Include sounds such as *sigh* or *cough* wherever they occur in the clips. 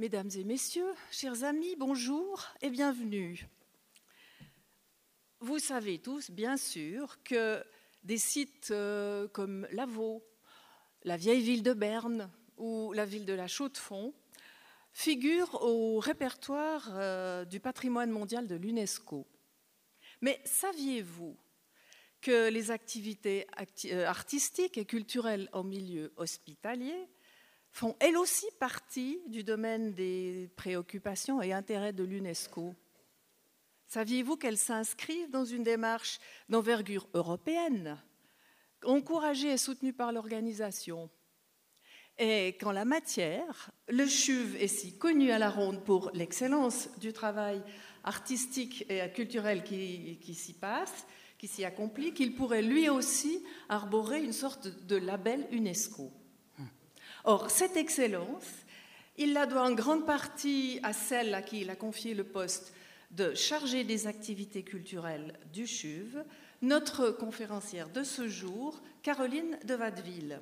Mesdames et messieurs, chers amis, bonjour et bienvenue. Vous savez tous, bien sûr, que des sites euh, comme Lavaux, la vieille ville de Berne ou la ville de la Chaux-de-Fonds figurent au répertoire euh, du patrimoine mondial de l'UNESCO. Mais saviez-vous que les activités euh, artistiques et culturelles en milieu hospitalier font elles aussi partie du domaine des préoccupations et intérêts de l'UNESCO Saviez-vous qu'elles s'inscrivent dans une démarche d'envergure européenne, encouragée et soutenue par l'organisation? Et qu'en la matière, le CHUV est si connu à la ronde pour l'excellence du travail artistique et culturel qui, qui s'y passe, qui s'y accomplit, qu'il pourrait lui aussi arborer une sorte de label UNESCO. Or, cette excellence, il la doit en grande partie à celle à qui il a confié le poste de chargé des activités culturelles du CHUV, notre conférencière de ce jour, Caroline de Watteville.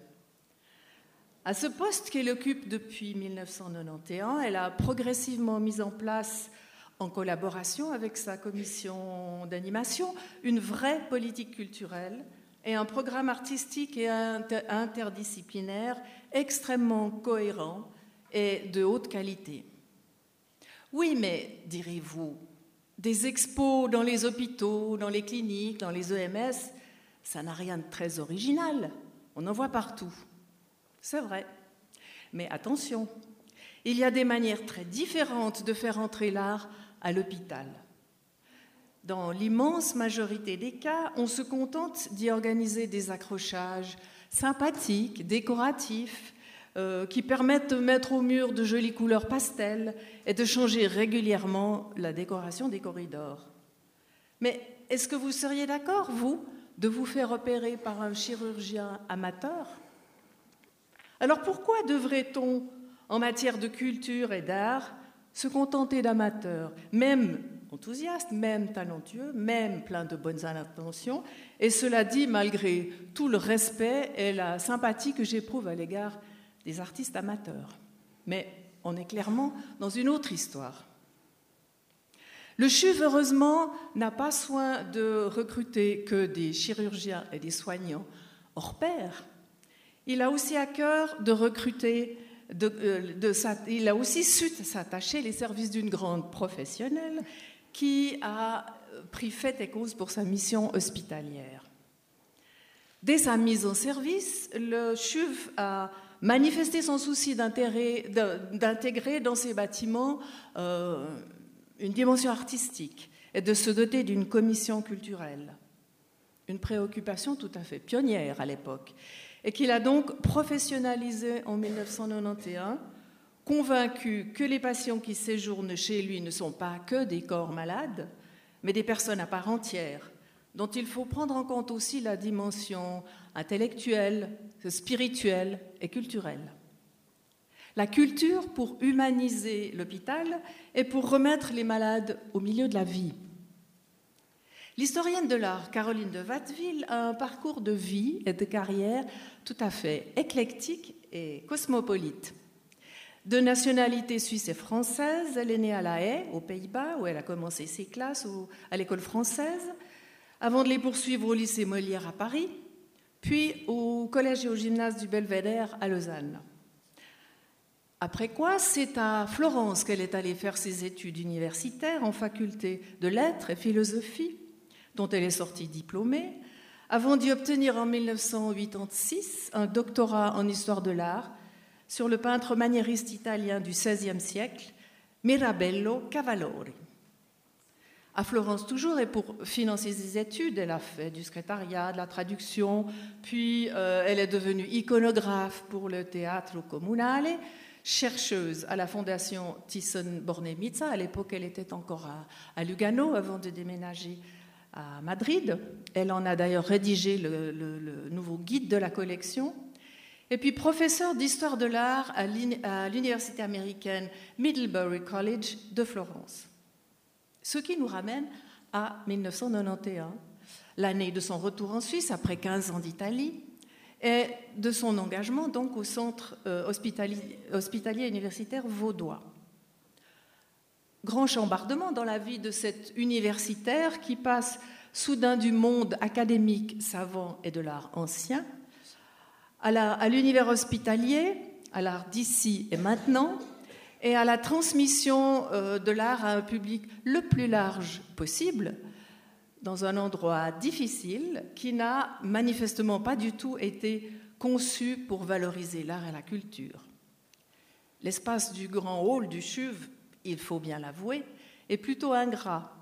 À ce poste qu'elle occupe depuis 1991, elle a progressivement mis en place, en collaboration avec sa commission d'animation, une vraie politique culturelle et un programme artistique et interdisciplinaire extrêmement cohérent et de haute qualité. Oui, mais, direz-vous, des expos dans les hôpitaux, dans les cliniques, dans les EMS, ça n'a rien de très original. On en voit partout. C'est vrai. Mais attention, il y a des manières très différentes de faire entrer l'art à l'hôpital. Dans l'immense majorité des cas, on se contente d'y organiser des accrochages sympathiques, décoratifs, euh, qui permettent de mettre au mur de jolies couleurs pastel et de changer régulièrement la décoration des corridors. Mais est-ce que vous seriez d'accord, vous, de vous faire opérer par un chirurgien amateur? Alors pourquoi devrait-on, en matière de culture et d'art, se contenter d'amateurs, même enthousiastes, même talentueux, même plein de bonnes intentions, et cela dit malgré tout le respect et la sympathie que j'éprouve à l'égard des artistes amateurs. Mais on est clairement dans une autre histoire. Le CHUV, heureusement, n'a pas soin de recruter que des chirurgiens et des soignants hors pair. Il a aussi à cœur de recruter, euh, il a aussi su s'attacher les services d'une grande professionnelle qui a pris fait et cause pour sa mission hospitalière. Dès sa mise en service, le CHUV a manifester son souci d'intégrer dans ces bâtiments euh, une dimension artistique et de se doter d'une commission culturelle. Une préoccupation tout à fait pionnière à l'époque, et qu'il a donc professionnalisé en 1991, convaincu que les patients qui séjournent chez lui ne sont pas que des corps malades, mais des personnes à part entière, dont il faut prendre en compte aussi la dimension intellectuelle, spirituelle et culturelle. La culture pour humaniser l'hôpital et pour remettre les malades au milieu de la vie. L'historienne de l'art Caroline de Watteville a un parcours de vie et de carrière tout à fait éclectique et cosmopolite. De nationalité suisse et française, elle est née à La Haye, aux Pays-Bas, où elle a commencé ses classes à l'école française avant de les poursuivre au lycée Molière à Paris, puis au collège et au gymnase du Belvédère à Lausanne. Après quoi, c'est à Florence qu'elle est allée faire ses études universitaires en faculté de lettres et philosophie, dont elle est sortie diplômée, avant d'y obtenir en 1986 un doctorat en histoire de l'art sur le peintre maniériste italien du XVIe siècle, Mirabello Cavallori à Florence toujours, et pour financer ses études, elle a fait du secrétariat, de la traduction, puis euh, elle est devenue iconographe pour le Teatro Comunale, chercheuse à la Fondation Thyssen-Bornemisza. À l'époque, elle était encore à, Lugano avant de déménager à Madrid. Elle en a d'ailleurs rédigé le, le, nouveau guide de la collection. Et puis professeure d'histoire de l'art à l'université américaine Middlebury College de Florence. Ce qui nous ramène à 1991, l'année de son retour en Suisse après 15 ans d'Italie et de son engagement donc au centre euh, hospitalier, hospitalier universitaire vaudois. grand chambardement dans la vie de cet universitaire qui passe soudain du monde académique, savant et de l'art ancien à l'univers hospitalier, à l'art d'ici et maintenant, et à la transmission euh, de l'art à un public le plus large possible, dans un endroit difficile qui n'a manifestement pas du tout été conçu pour valoriser l'art et la culture. L'espace du grand hall du CHUV, il faut bien l'avouer, est plutôt ingrat.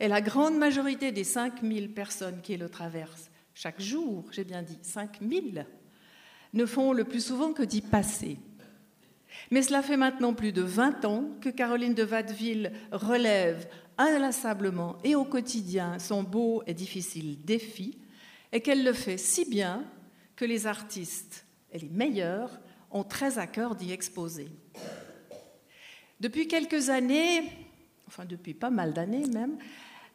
Et la grande majorité des 5000 personnes qui le traversent chaque jour, j'ai bien dit 5000, ne font le plus souvent que d'y passer. Mais cela fait maintenant plus de 20 ans que Caroline de Watteville relève inlassablement et au quotidien son beau et difficile défi, et qu'elle le fait si bien que les artistes, et les meilleurs, ont très à cœur d'y exposer. Depuis quelques années, enfin depuis pas mal d'années même,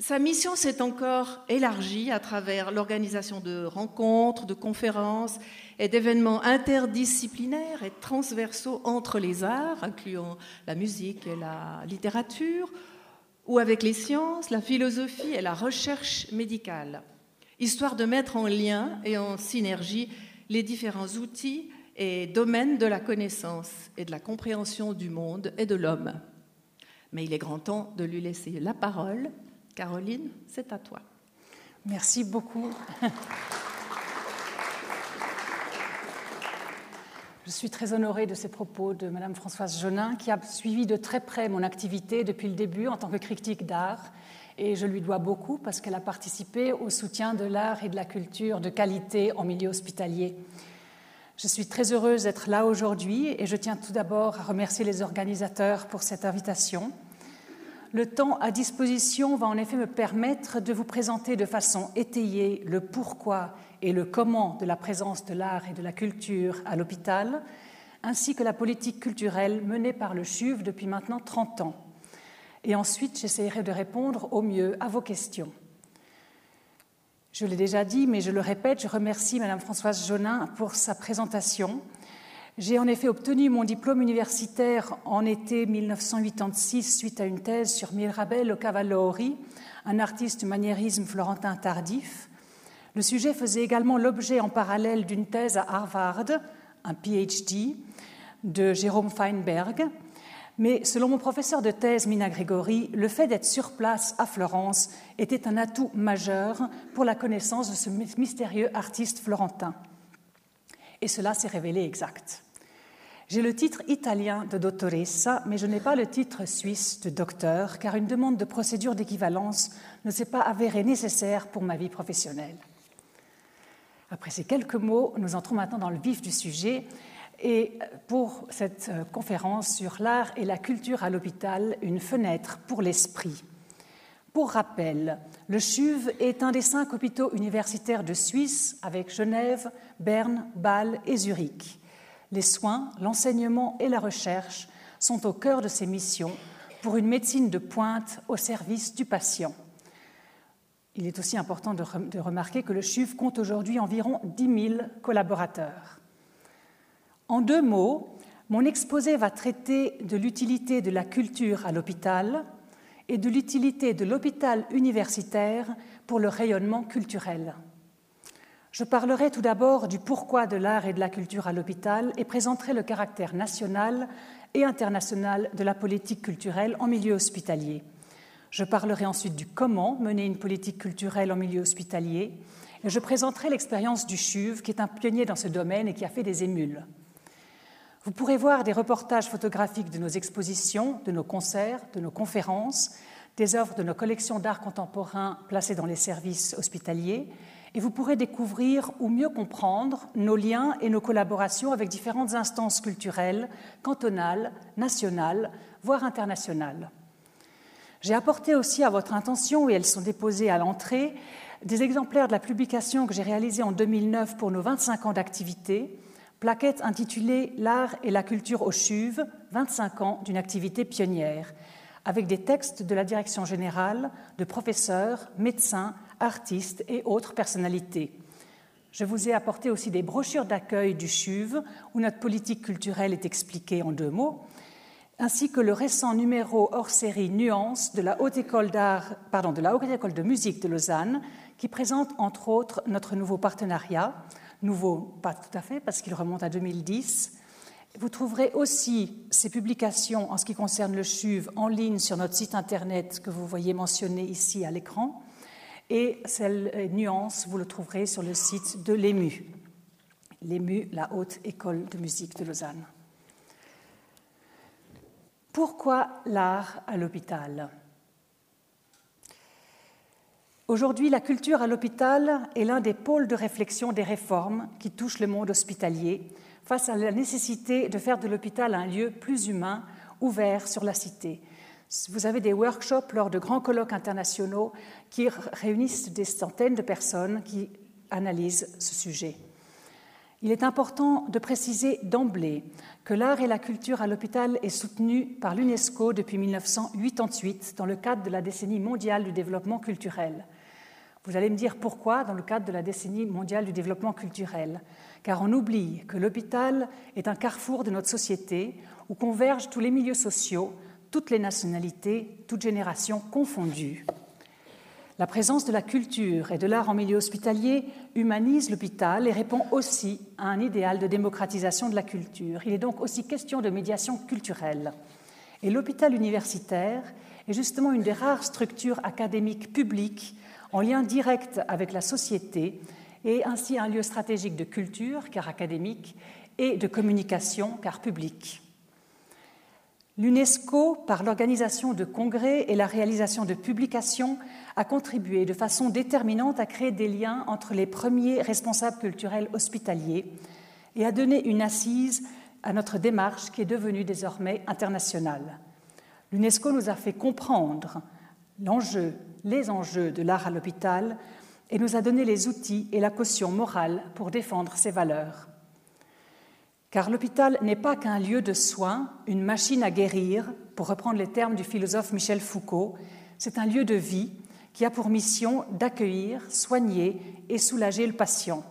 sa mission s'est encore élargie à travers l'organisation de rencontres, de conférences et d'événements interdisciplinaires et transversaux entre les arts, incluant la musique et la littérature, ou avec les sciences, la philosophie et la recherche médicale, histoire de mettre en lien et en synergie les différents outils et domaines de la connaissance et de la compréhension du monde et de l'homme. Mais il est grand temps de lui laisser la parole Caroline, c'est à toi. Merci beaucoup. Je suis très honorée de ces propos de Madame Françoise Jonin, qui a suivi de très près mon activité depuis le début en tant que critique d'art. Et je lui dois beaucoup parce qu'elle a participé au soutien de l'art et de la culture de qualité en milieu hospitalier. Je suis très heureuse d'être là aujourd'hui et je tiens tout d'abord à remercier les organisateurs pour cette invitation. Le temps à disposition va en effet me permettre de vous présenter de façon étayée le pourquoi et le comment de la présence de l'art et de la culture à l'hôpital, ainsi que la politique culturelle menée par le CHUV depuis maintenant 30 ans. Et ensuite, j'essaierai de répondre au mieux à vos questions. Je l'ai déjà dit, mais je le répète, je remercie Madame Françoise Jonin pour sa présentation j'ai en effet obtenu mon diplôme universitaire en été 1986 suite à une thèse sur Mirabello Cavallori, un artiste maniérisme florentin tardif. Le sujet faisait également l'objet en parallèle d'une thèse à Harvard, un PhD, de Jérôme Feinberg. Mais selon mon professeur de thèse, Mina Gregori, le fait d'être sur place à Florence était un atout majeur pour la connaissance de ce mystérieux artiste florentin et cela s'est révélé exact. J'ai le titre italien de dottoressa, mais je n'ai pas le titre suisse de docteur, car une demande de procédure d'équivalence ne s'est pas avérée nécessaire pour ma vie professionnelle. Après ces quelques mots, nous entrons maintenant dans le vif du sujet. Et pour cette conférence sur l'art et la culture à l'hôpital, une fenêtre pour l'esprit. Pour rappel, le CHUV est un des cinq hôpitaux universitaires de Suisse avec Genève, Berne, Bâle et Zurich. Les soins, l'enseignement et la recherche sont au cœur de ces missions pour une médecine de pointe au service du patient. Il est aussi important de, remarquer que le CHUV compte aujourd'hui environ 10 000 collaborateurs. En deux mots, mon exposé va traiter de l'utilité de la culture à l'hôpital, et de l'utilité de l'hôpital universitaire pour le rayonnement culturel. Je parlerai tout d'abord du pourquoi de l'art et de la culture à l'hôpital et présenterai le caractère national et international de la politique culturelle en milieu hospitalier. Je parlerai ensuite du comment mener une politique culturelle en milieu hospitalier et je présenterai l'expérience du CHUV, qui est un pionnier dans ce domaine et qui a fait des émules. Vous pourrez voir des reportages photographiques de nos expositions, de nos concerts, de nos conférences, des œuvres de nos collections d'art contemporain placées dans les services hospitaliers, et vous pourrez découvrir ou mieux comprendre nos liens et nos collaborations avec différentes instances culturelles, cantonales, nationales, voire internationales. J'ai apporté aussi à votre intention, et elles sont déposées à l'entrée, des exemplaires de la publication que j'ai réalisée en 2009 pour nos 25 ans d'activité, plaquette intitulée L'art et la culture au CHUV, 25 ans d'une activité pionnière, avec des textes de la direction générale, de professeurs, médecins, artistes et autres personnalités. Je vous ai apporté aussi des brochures d'accueil du CHUV, où notre politique culturelle est expliquée en deux mots, ainsi que le récent numéro hors série Nuance de la Haute École de la Haute École de musique de Lausanne, qui présente entre autres notre nouveau partenariat, nouveau pas tout à fait parce qu'il remonte à 2010. Vous trouverez aussi ces publications en ce qui concerne le CHUV en ligne sur notre site internet que vous voyez mentionné ici à l'écran. Et euh, Nuance, vous le trouverez sur le site de l'EMU. L'EMU, la Haute École de musique de Lausanne. Pourquoi l'art à l'hôpital? Aujourd'hui, la culture à l'hôpital est l'un des pôles de réflexion des réformes qui touchent le monde hospitalier face à la nécessité de faire de l'hôpital un lieu plus humain, ouvert sur la cité. Vous avez des workshops lors de grands colloques internationaux qui réunissent des centaines de personnes qui analysent ce sujet. Il est important de préciser d'emblée que l'art et la culture à l'hôpital est soutenu par l'UNESCO depuis 1988 dans le cadre de la décennie mondiale du développement culturel. Vous allez me dire pourquoi dans le cadre de la décennie mondiale du développement culturel Car on oublie que l'hôpital est un carrefour de notre société où convergent tous les milieux sociaux, toutes les nationalités, toutes générations confondues. La présence de la culture et de l'art en milieu hospitalier humanise l'hôpital et répond aussi à un idéal de démocratisation de la culture. Il est donc aussi question de médiation culturelle. Et l'hôpital universitaire est justement une des rares structures académiques publiques en lien direct avec la société et ainsi un lieu stratégique de culture, car académique, et de communication, car publique. L'UNESCO, par l'organisation de congrès et la réalisation de publications, a contribué de façon déterminante à créer des liens entre les premiers responsables culturels hospitaliers et a donné une assise à notre démarche qui est devenue désormais internationale. L'UNESCO nous a fait comprendre l'enjeu, les enjeux de l'art à l'hôpital et nous a donné les outils et la caution morale pour défendre ces valeurs. Car l'hôpital n'est pas qu'un lieu de soins, une machine à guérir, pour reprendre les termes du philosophe Michel Foucault, c'est un lieu de vie qui a pour mission d'accueillir, soigner et soulager le patient.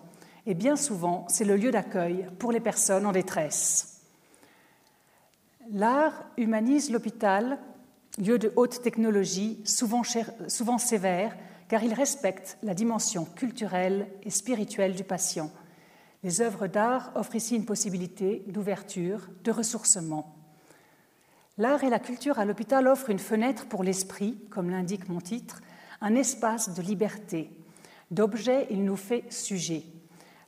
Et bien souvent, c'est le lieu d'accueil pour les personnes en détresse. L'art humanise l'hôpital, lieu de haute technologie, souvent, sévère, car il respecte la dimension culturelle et spirituelle du patient les œuvres d'art offrent ici une possibilité d'ouverture, de ressourcement. L'art et la culture à l'hôpital offrent une fenêtre pour l'esprit, comme l'indique mon titre, un espace de liberté. D'objet, il nous fait sujet.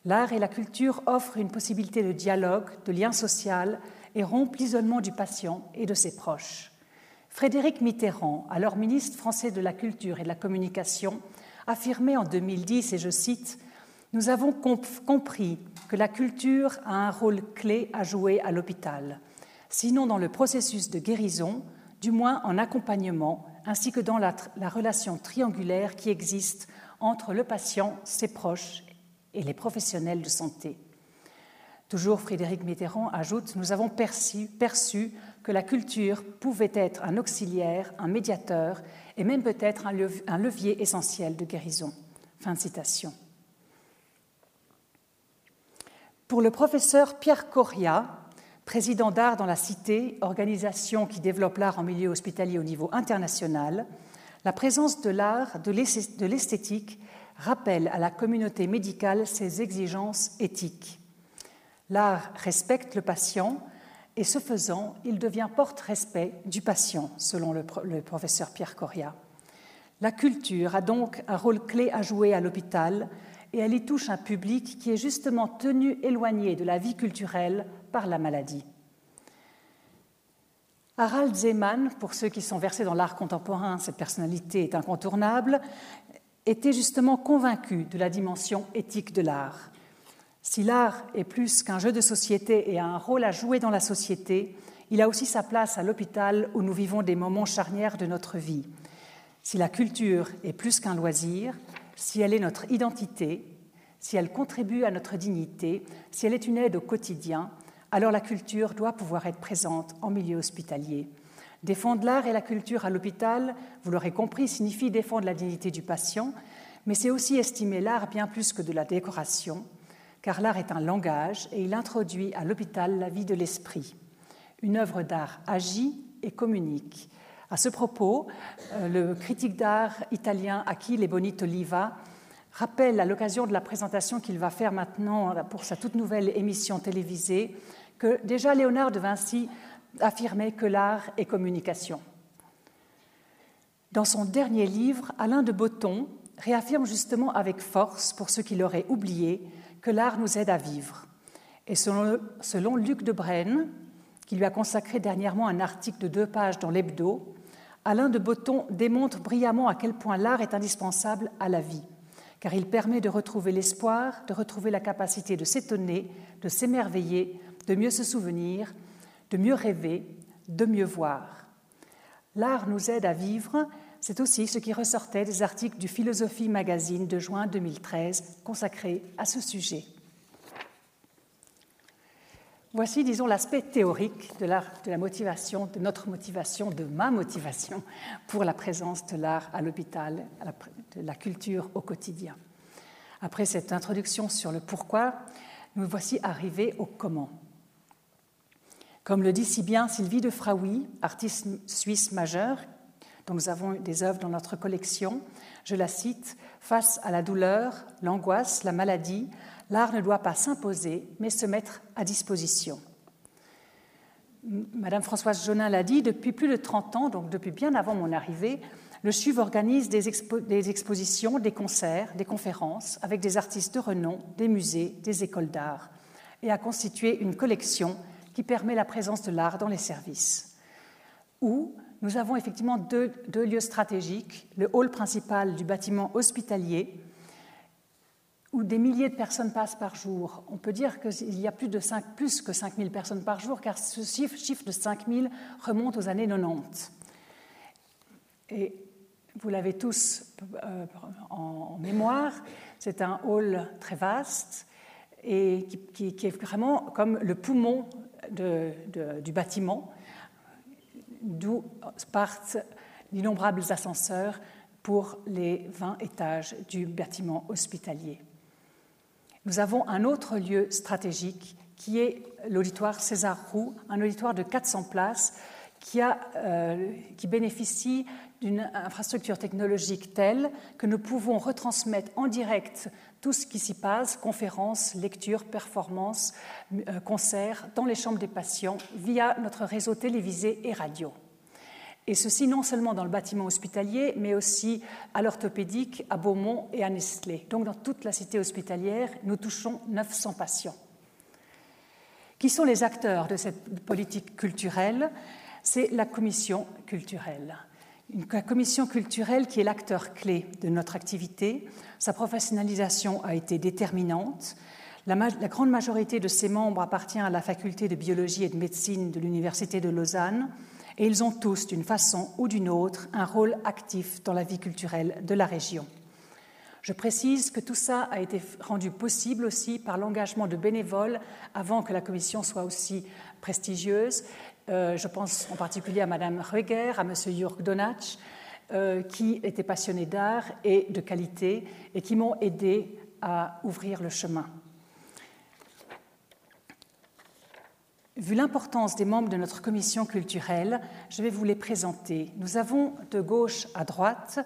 L'art et la culture offrent une possibilité de dialogue, de lien social et rompent l'isolement du patient et de ses proches. Frédéric Mitterrand, alors ministre français de la Culture et de la Communication, affirmait en 2010, et je cite, nous avons compris que la culture a un rôle clé à jouer à l'hôpital, sinon dans le processus de guérison, du moins en accompagnement, ainsi que dans la, relation triangulaire qui existe entre le patient, ses proches et les professionnels de santé. Toujours Frédéric Mitterrand ajoute Nous avons perçu, perçu, que la culture pouvait être un auxiliaire, un médiateur et même peut-être un levier essentiel de guérison. Fin de citation. Pour le professeur Pierre Coria, président d'Art dans la Cité, organisation qui développe l'art en milieu hospitalier au niveau international, la présence de l'art, de l'esthétique, rappelle à la communauté médicale ses exigences éthiques. L'art respecte le patient et ce faisant, il devient porte-respect du patient, selon le, professeur Pierre Coria. La culture a donc un rôle clé à jouer à l'hôpital et elle y touche un public qui est justement tenu éloigné de la vie culturelle par la maladie. Harald Zeman, pour ceux qui sont versés dans l'art contemporain, cette personnalité est incontournable, était justement convaincu de la dimension éthique de l'art. Si l'art est plus qu'un jeu de société et a un rôle à jouer dans la société, il a aussi sa place à l'hôpital où nous vivons des moments charnières de notre vie. Si la culture est plus qu'un loisir, si elle est notre identité, si elle contribue à notre dignité, si elle est une aide au quotidien, alors la culture doit pouvoir être présente en milieu hospitalier. Défendre l'art et la culture à l'hôpital, vous l'aurez compris, signifie défendre la dignité du patient, mais c'est aussi estimer l'art bien plus que de la décoration, car l'art est un langage et il introduit à l'hôpital la vie de l'esprit. Une œuvre d'art agit et communique. À ce propos, euh, le critique d'art italien Achille Bonito Oliva rappelle à l'occasion de la présentation qu'il va faire maintenant pour sa toute nouvelle émission télévisée que déjà Léonard de Vinci affirmait que l'art est communication. Dans son dernier livre, Alain de Botton réaffirme justement avec force, pour ceux qui l'auraient oublié, que l'art nous aide à vivre. Et selon, Luc de Brenne, qui lui a consacré dernièrement un article de deux pages dans l'Hebdo, Alain de Botton démontre brillamment à quel point l'art est indispensable à la vie, car il permet de retrouver l'espoir, de retrouver la capacité de s'étonner, de s'émerveiller, de mieux se souvenir, de mieux rêver, de mieux voir. L'art nous aide à vivre, c'est aussi ce qui ressortait des articles du Philosophie Magazine de juin 2013 consacrés à ce sujet. Voici, disons, l'aspect théorique de, de la motivation, de notre motivation, de ma motivation pour la présence de l'art à l'hôpital, de la culture au quotidien. Après cette introduction sur le pourquoi, nous voici arrivés au comment. Comme le dit si bien Sylvie de Fraoui, artiste suisse majeure, dont nous avons des œuvres dans notre collection, je la cite, Face à la douleur, l'angoisse, la maladie, l'art ne doit pas s'imposer, mais se mettre à disposition. Madame Françoise Jonin l'a dit, depuis plus de 30 ans, donc depuis bien avant mon arrivée, le CHUV organise des, expositions, des concerts, des conférences avec des artistes de renom, des musées, des écoles d'art, et a constitué une collection qui permet la présence de l'art dans les services. Où nous avons effectivement deux lieux stratégiques, le hall principal du bâtiment hospitalier, où des milliers de personnes passent par jour. On peut dire qu'il y a plus, de 5, plus que 5000 personnes par jour, car ce chiffre, chiffre de 5000 remonte aux années 90. Et vous l'avez tous euh, en, mémoire, c'est un hall très vaste et qui, est vraiment comme le poumon du bâtiment, d'où partent d'innombrables ascenseurs pour les 20 étages du bâtiment hospitalier. Nous avons un autre lieu stratégique qui est l'auditoire César Roux, un auditoire de 400 places euh, qui bénéficie d'une infrastructure technologique telle que nous pouvons retransmettre en direct tout ce qui s'y passe, conférences, lectures, performances, euh, concerts, dans les chambres des patients, via notre réseau télévisé et radio. Et ceci non seulement dans le bâtiment hospitalier, mais aussi à l'orthopédique, à Beaumont et à Nestlé. Donc dans toute la cité hospitalière, nous touchons 900 patients. Qui sont les acteurs de cette politique culturelle? C'est la commission culturelle. Une commission culturelle qui est l'acteur clé de notre activité. Sa professionnalisation a été déterminante. La, la, grande majorité de ses membres appartient à la faculté de biologie et de médecine de l'Université de Lausanne et ils ont tous, d'une façon ou d'une autre, un rôle actif dans la vie culturelle de la région. Je précise que tout ça a été rendu possible aussi par l'engagement de bénévoles avant que la commission soit aussi prestigieuse. Euh, je pense en particulier à Madame Rueger, à Monsieur Jörg Donatsch, euh, qui étaient passionnés d'art et de qualité et qui m'ont aidé à ouvrir le chemin. Vu l'importance des membres de notre commission culturelle, je vais vous les présenter. Nous avons de gauche à droite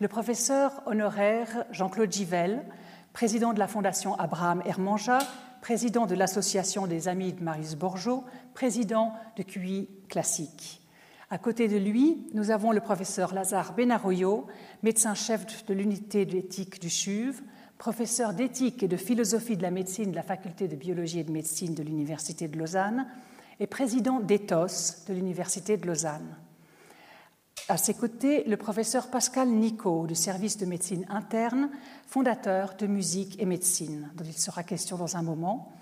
le professeur honoraire Jean-Claude Givel, président de la Fondation Abraham Hermanja, président de l'Association des Amis de Marius Borgeot, président de QI Classique. À côté de lui, nous avons le professeur Lazare Benaroyo, médecin-chef de l'unité d'éthique du CHUV, professeur d'éthique et de philosophie de la médecine de la faculté de biologie et de médecine de l'Université de Lausanne et président d'ETHOS de l'Université de Lausanne. À ses côtés, le professeur Pascal Nico du service de médecine interne, fondateur de musique et médecine, dont il sera question dans un moment.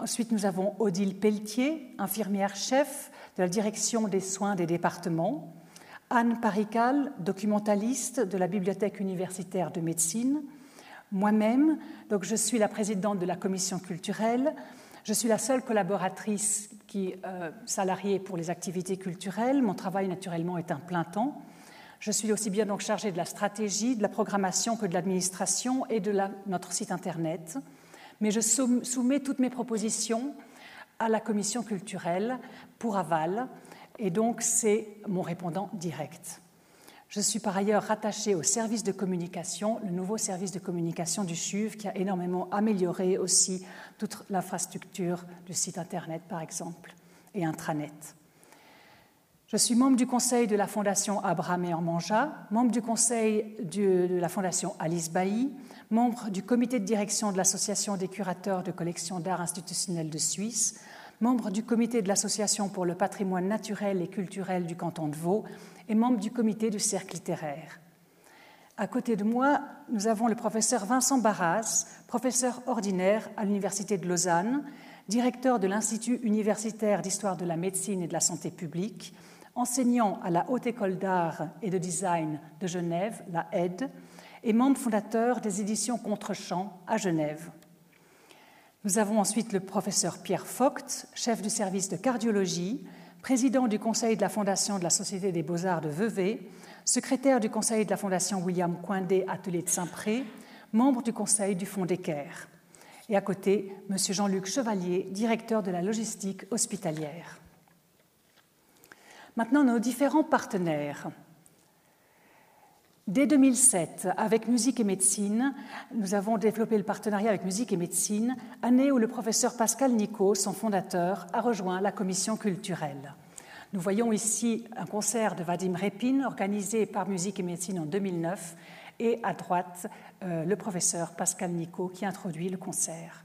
Ensuite, nous avons Odile Pelletier, infirmière chef de la direction des soins des départements. Anne Parical, documentaliste de la Bibliothèque universitaire de médecine moi-même. Donc, je suis la présidente de la commission culturelle. Je suis la seule collaboratrice qui euh, salariée pour les activités culturelles. Mon travail, naturellement, est un plein temps. Je suis aussi bien donc chargée de la stratégie, de la programmation que de l'administration et de notre site internet. Mais je soumets toutes mes propositions à la commission culturelle pour aval, et donc c'est mon répondant direct. Je suis par ailleurs rattachée au service de communication, le nouveau service de communication du CHUV, qui a énormément amélioré aussi toute l'infrastructure du site Internet, par exemple, et intranet. Je suis membre du conseil de la Fondation Abraham et Ormanja, membre du conseil de la Fondation Alice Bailly, membre du comité de direction de l'Association des curateurs de collections d'art institutionnelles de Suisse, membre du comité de l'Association pour le patrimoine naturel et culturel du canton de Vaud et membre du comité du cercle littéraire. À côté de moi, nous avons le professeur Vincent Barras, professeur ordinaire à l'Université de Lausanne, directeur de l'Institut universitaire d'histoire de la médecine et de la santé publique, enseignant à la Haute École d'art et de design de Genève, la HED, et membre fondateur des éditions Contrechamp à Genève. Nous avons ensuite le professeur Pierre Vogt, chef du service de cardiologie, président du conseil de la Fondation de la Société des Beaux-Arts de Vevey, secrétaire du conseil de la Fondation William Coindé Atelier de Saint-Pré, membre du conseil du Fonds d'Équerre. Et à côté, M. Jean-Luc Chevalier, directeur de la logistique hospitalière. Maintenant, nos différents partenaires. Dès 2007, avec Musique et Médecine, nous avons développé le partenariat avec Musique et Médecine, année où le professeur Pascal Nico, son fondateur, a rejoint la commission culturelle. Nous voyons ici un concert de Vadim Repin organisé par Musique et Médecine en 2009 et à droite euh, le professeur Pascal Nico qui introduit le concert.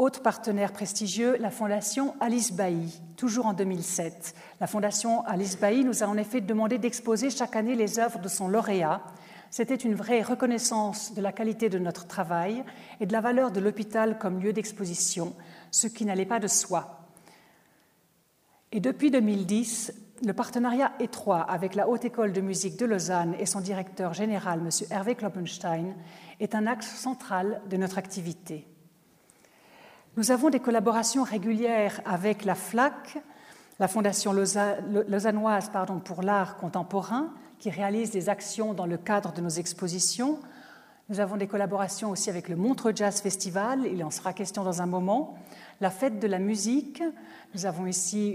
Autre partenaire prestigieux, la Fondation Alice Bailly, toujours en 2007. La Fondation Alice Bailly nous a en effet demandé d'exposer chaque année les œuvres de son lauréat. C'était une vraie reconnaissance de la qualité de notre travail et de la valeur de l'hôpital comme lieu d'exposition, ce qui n'allait pas de soi. Et depuis 2010, le partenariat étroit avec la Haute École de musique de Lausanne et son directeur général, M. Hervé Kloppenstein, est un axe central de notre activité. Nous avons des collaborations régulières avec la FLAC, la Fondation lausannoise pour l'art contemporain, qui réalise des actions dans le cadre de nos expositions. Nous avons des collaborations aussi avec le Montreux Jazz Festival, il en sera question dans un moment. La fête de la musique, nous avons ici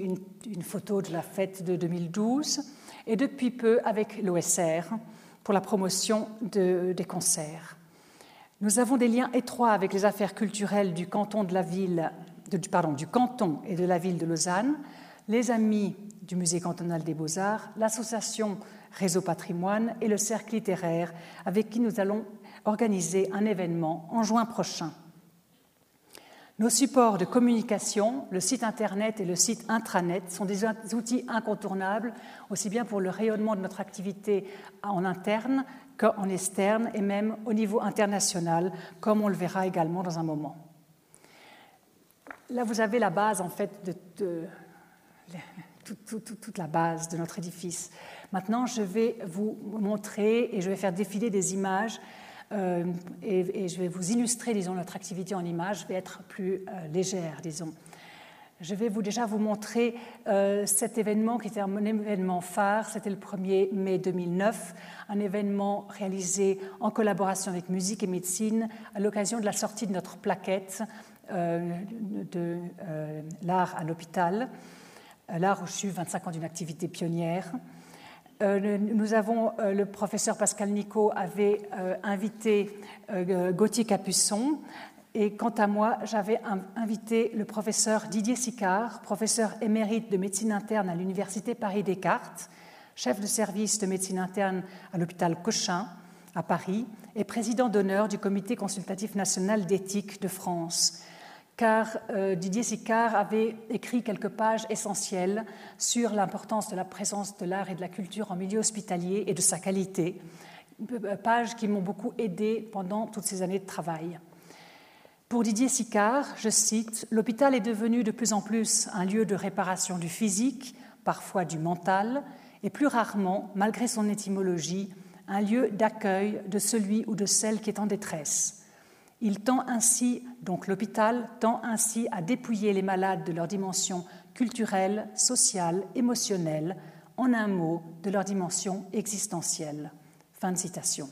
une, photo de la fête de 2012, et depuis peu avec l'OSR pour la promotion de, des concerts. Nous avons des liens étroits avec les affaires culturelles du canton, et de la ville de Lausanne, les amis du Musée cantonal des beaux-arts, l'association Réseau Patrimoine et le Cercle littéraire, avec qui nous allons organiser un événement en juin prochain. Nos supports de communication, le site Internet et le site intranet, sont des outils incontournables, aussi bien pour le rayonnement de notre activité en interne qu'en externe et même au niveau international, comme on le verra également dans un moment. Là, vous avez la base, en fait, de, toute, la base de notre édifice. Maintenant, je vais vous montrer et je vais faire défiler des images euh, et, je vais vous illustrer, disons, notre activité en images. Je vais être plus euh, légère, disons. Je vais déjà vous montrer euh, cet événement qui était un événement phare. C'était le 1er mai 2009, un événement réalisé en collaboration avec Musique et Médecine à l'occasion de la sortie de notre plaquette euh, de euh, l'art à l'hôpital. L'art reçu 25 ans d'une activité pionnière. nous avons, le professeur Pascal Nico avait invité Gauthier Capuçon, et quant à moi, j'avais invité le professeur Didier Sicard, professeur émérite de médecine interne à l'Université Paris-Descartes, chef de service de médecine interne à l'hôpital Cochin à Paris et président d'honneur du Comité consultatif national d'éthique de France. Car euh, Didier Sicard avait écrit quelques pages essentielles sur l'importance de la présence de l'art et de la culture en milieu hospitalier et de sa qualité, pages qui m'ont beaucoup aidé pendant toutes ces années de travail. Pour Didier Sicard, je cite, L'hôpital est devenu de plus en plus un lieu de réparation du physique, parfois du mental, et plus rarement, malgré son étymologie, un lieu d'accueil de celui ou de celle qui est en détresse. Il tend ainsi, donc l'hôpital tend ainsi à dépouiller les malades de leur dimension culturelle, sociale, émotionnelle, en un mot, de leur dimension existentielle. Fin de citation.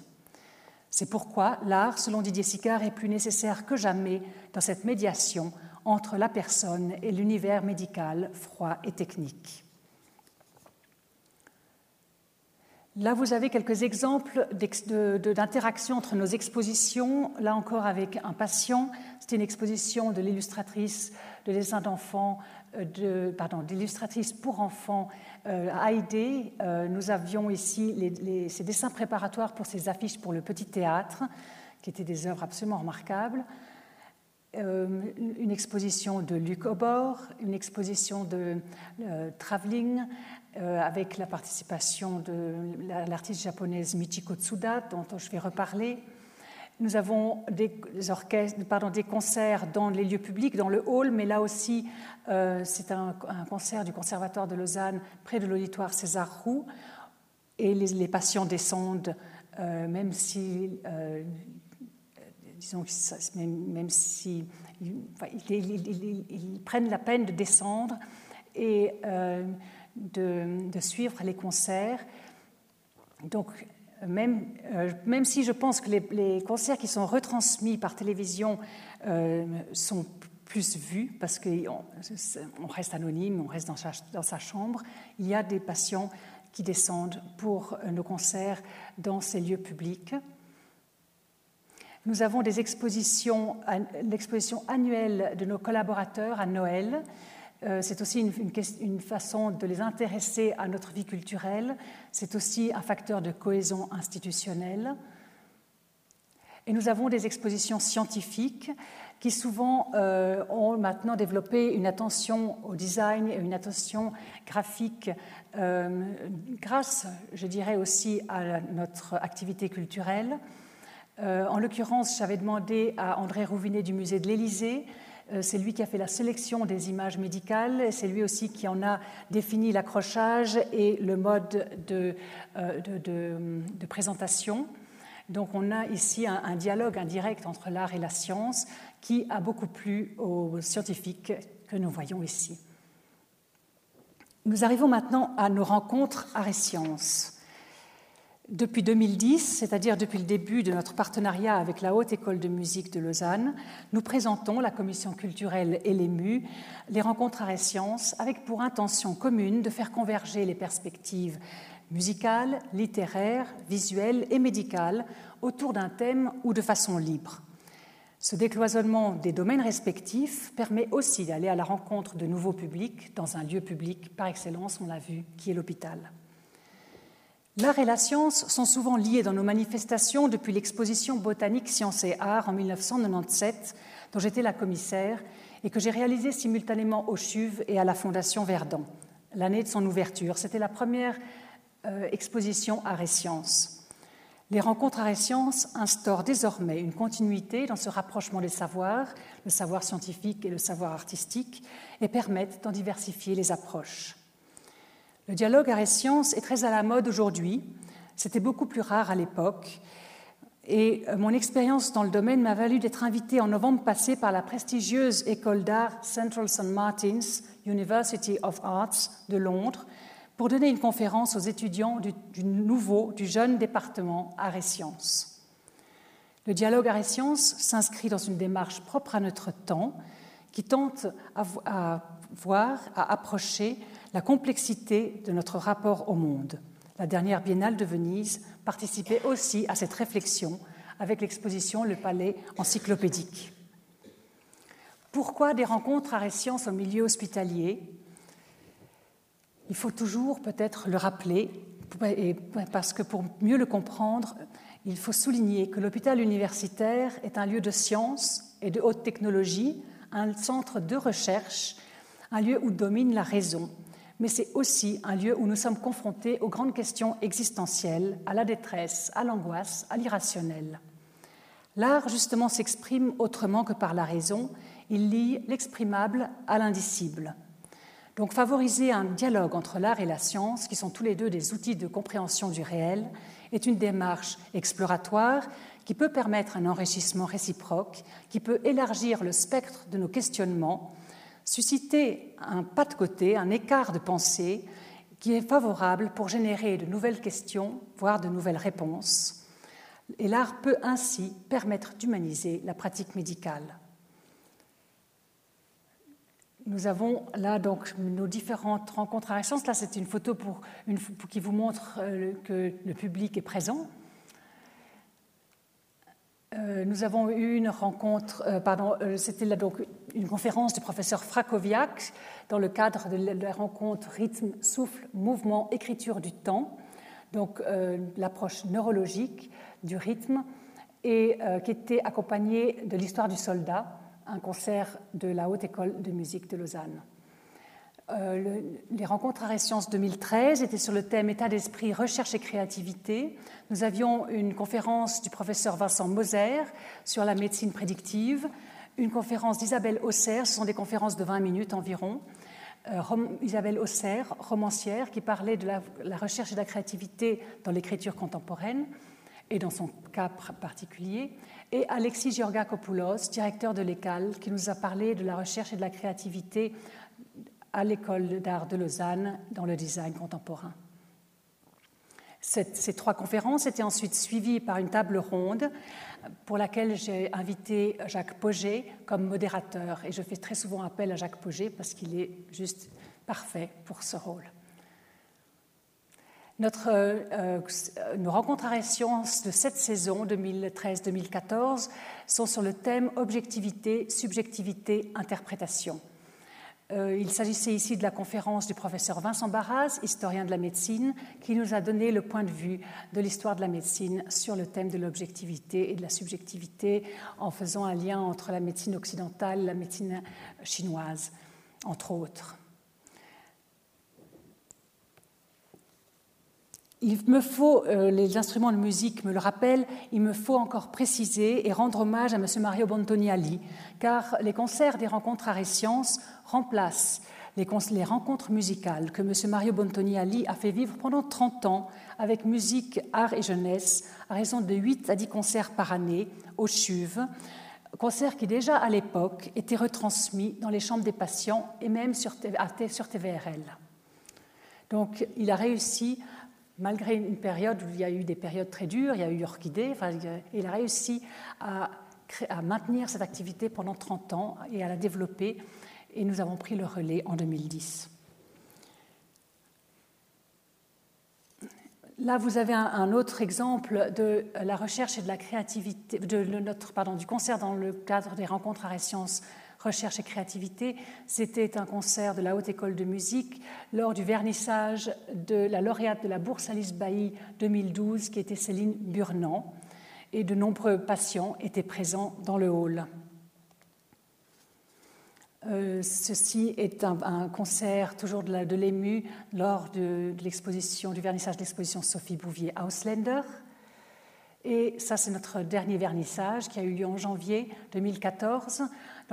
C'est pourquoi l'art, selon Didier Sicard, est plus nécessaire que jamais dans cette médiation entre la personne et l'univers médical froid et technique. Là, vous avez quelques exemples d'interaction entre nos expositions, là encore avec un patient. C'était une exposition de l'illustratrice de dessin d'enfants, euh, pardon, d'illustratrice pour enfants euh, Heidi. Euh, nous avions ici les, ces dessins préparatoires pour ces affiches pour le petit théâtre, qui étaient des œuvres absolument remarquables. une exposition de Luc Aubord, une exposition de Travelling, euh, avec la participation de l'artiste japonaise Michiko Tsuda, dont je vais reparler. Nous avons des, concerts dans les lieux publics, dans le hall, mais là aussi, euh, c'est un, concert du Conservatoire de Lausanne près de l'auditoire César Roux. Et les, patients descendent, euh, même si, disons, même, si ils, prennent la peine de descendre. Et de, suivre les concerts. Donc, même, euh, même, si je pense que les, concerts qui sont retransmis par télévision euh, sont plus vus, parce qu'on on reste anonyme, on reste dans sa, dans sa, chambre, il y a des patients qui descendent pour nos concerts dans ces lieux publics. Nous avons des expositions, l'exposition annuelle de nos collaborateurs à Noël, euh, c'est aussi une, façon de les intéresser à notre vie culturelle. C'est aussi un facteur de cohésion institutionnelle. Et nous avons des expositions scientifiques qui souvent euh, ont maintenant développé une attention au design et une attention graphique euh, grâce, je dirais aussi, à notre activité culturelle. en l'occurrence, j'avais demandé à André Rouvinet du musée de l'Élysée euh, c'est lui qui a fait la sélection des images médicales, c'est lui aussi qui en a défini l'accrochage et le mode de, euh, présentation. Donc on a ici un, dialogue indirect entre l'art et la science qui a beaucoup plu aux scientifiques que nous voyons ici. Nous arrivons maintenant à nos rencontres art et sciences. Depuis 2010, c'est-à-dire depuis le début de notre partenariat avec la Haute École de musique de Lausanne, nous présentons, la Commission culturelle et l'EMU, les rencontres et sciences avec pour intention commune de faire converger les perspectives musicales, littéraires, visuelles et médicales autour d'un thème ou de façon libre. Ce décloisonnement des domaines respectifs permet aussi d'aller à la rencontre de nouveaux publics dans un lieu public par excellence, on l'a vu, qui est l'hôpital. L'art et la science sont souvent liés dans nos manifestations depuis l'exposition botanique Sciences et Arts en 1997, dont j'étais la commissaire et que j'ai réalisée simultanément au CHUV et à la Fondation Verdun, l'année de son ouverture. C'était la première euh, exposition Arts et Sciences. Les rencontres Arts et Sciences instaurent désormais une continuité dans ce rapprochement des savoirs, le savoir scientifique et le savoir artistique, et permettent d'en diversifier les approches. Le dialogue art et sciences est très à la mode aujourd'hui. C'était beaucoup plus rare à l'époque. Et euh, mon expérience dans le domaine m'a valu d'être invitée en novembre passé par la prestigieuse école d'art Central St. Martin's University of Arts de Londres pour donner une conférence aux étudiants du, nouveau, du jeune département Arts et Sciences. Le dialogue Arts et Sciences s'inscrit dans une démarche propre à notre temps qui tente à voir, à approcher la complexité de notre rapport au monde. La dernière biennale de Venise participait aussi à cette réflexion avec l'exposition Le Palais encyclopédique. Pourquoi des rencontres à sciences au milieu hospitalier? Il faut toujours peut-être le rappeler, parce que pour mieux le comprendre, il faut souligner que l'hôpital universitaire est un lieu de science et de haute technologie, un centre de recherche, un lieu où domine la raison, mais c'est aussi un lieu où nous sommes confrontés aux grandes questions existentielles, à la détresse, à l'angoisse, à l'irrationnel. L'art, justement, s'exprime autrement que par la raison, il lie l'exprimable à l'indicible. Donc favoriser un dialogue entre l'art et la science, qui sont tous les deux des outils de compréhension du réel, est une démarche exploratoire qui peut permettre un enrichissement réciproque, qui peut élargir le spectre de nos questionnements susciter un pas de côté, un écart de pensée qui est favorable pour générer de nouvelles questions, voire de nouvelles réponses. Et l'art peut ainsi permettre d'humaniser la pratique médicale. Nous avons là donc nos différentes rencontres à Essence. Là, c'est une photo pour qui vous montre euh, que le public est présent. Euh, nous avons eu une rencontre, euh, pardon, c'était là donc une conférence du professeur Frakoviak dans le cadre de la rencontre rythme, souffle, mouvement, écriture du temps, donc l'approche neurologique du rythme, et qui était accompagnée de l'histoire du soldat un concert de la Haute École de musique de Lausanne. Euh, les rencontres Arrêt Sciences 2013 étaient sur le thème État d'esprit, recherche et créativité. Nous avions une conférence du professeur Vincent Moser sur la médecine prédictive, une conférence d'Isabelle Hausser, ce sont des conférences de 20 minutes environ. Euh, Isabelle Hausser, romancière, qui parlait de la recherche et de la créativité dans l'écriture contemporaine et dans son cas particulier et Alexis Georgakopoulos, directeur de l'ECAL, qui nous a parlé de la recherche et de la créativité à l'école d'art de Lausanne dans le design contemporain. Ces trois conférences étaient ensuite suivies par une table ronde pour laquelle j'ai invité Jacques Poget comme modérateur. Et je fais très souvent appel à Jacques Poget parce qu'il est juste parfait pour ce rôle. Notre, euh, nos rencontres à sciences de cette saison 2013-2014 sont sur le thème objectivité, subjectivité, interprétation. Euh, il s'agissait ici de la conférence du professeur Vincent Barras, historien de la médecine, qui nous a donné le point de vue de l'histoire de la médecine sur le thème de l'objectivité et de la subjectivité en faisant un lien entre la médecine occidentale et la médecine chinoise, entre autres. Il me faut, euh, les instruments de musique me le rappellent, il me faut encore préciser et rendre hommage à M. Mario Bontoniali, car les concerts des rencontres Arts et Sciences remplacent les, rencontres musicales que M. Mario Bontoniali a fait vivre pendant 30 ans avec musique, art et jeunesse, à raison de 8 à 10 concerts par année au CHUV, concerts qui déjà à l'époque étaient retransmis dans les chambres des patients et même sur, sur TVRL. Donc il a réussi malgré une période où il y a eu des périodes très dures, il y a eu Orchidée, il a réussi à, maintenir cette activité pendant 30 ans et à la développer, et nous avons pris le relais en 2010. Là, vous avez un, autre exemple de la recherche et de la créativité, de, notre, pardon, du concert dans le cadre des rencontres à sciences Recherche et créativité. C'était un concert de la Haute École de musique lors du vernissage de la lauréate de la Bourse Alice Bailly 2012, qui était Céline Burnand, et de nombreux patients étaient présents dans le hall. Euh, ceci est un, concert toujours de l'EMU lors de, l'exposition, du vernissage de l'exposition Sophie Bouvier Ausländer. Et ça, c'est notre dernier vernissage qui a eu lieu en janvier 2014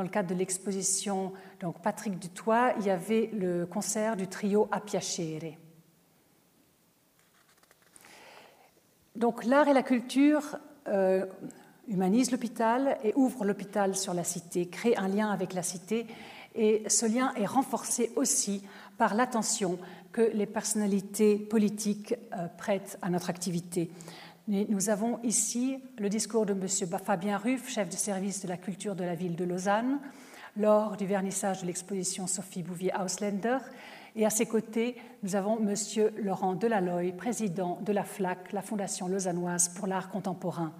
dans le cadre de l'exposition donc Patrick Dutoit, il y avait le concert du trio A Piacere. Donc l'art et la culture euh, humanisent l'hôpital et ouvrent l'hôpital sur la cité, créent un lien avec la cité, et ce lien est renforcé aussi par l'attention que les personnalités politiques euh, prêtent à notre activité. Nous avons ici le discours de M. Fabien Ruff, chef de service de la culture de la ville de Lausanne, lors du vernissage de l'exposition Sophie Bouvier-Ausländer. Et à ses côtés, nous avons M. Laurent Delaloy, président de la FLAC, la Fondation lausannoise pour l'art contemporain.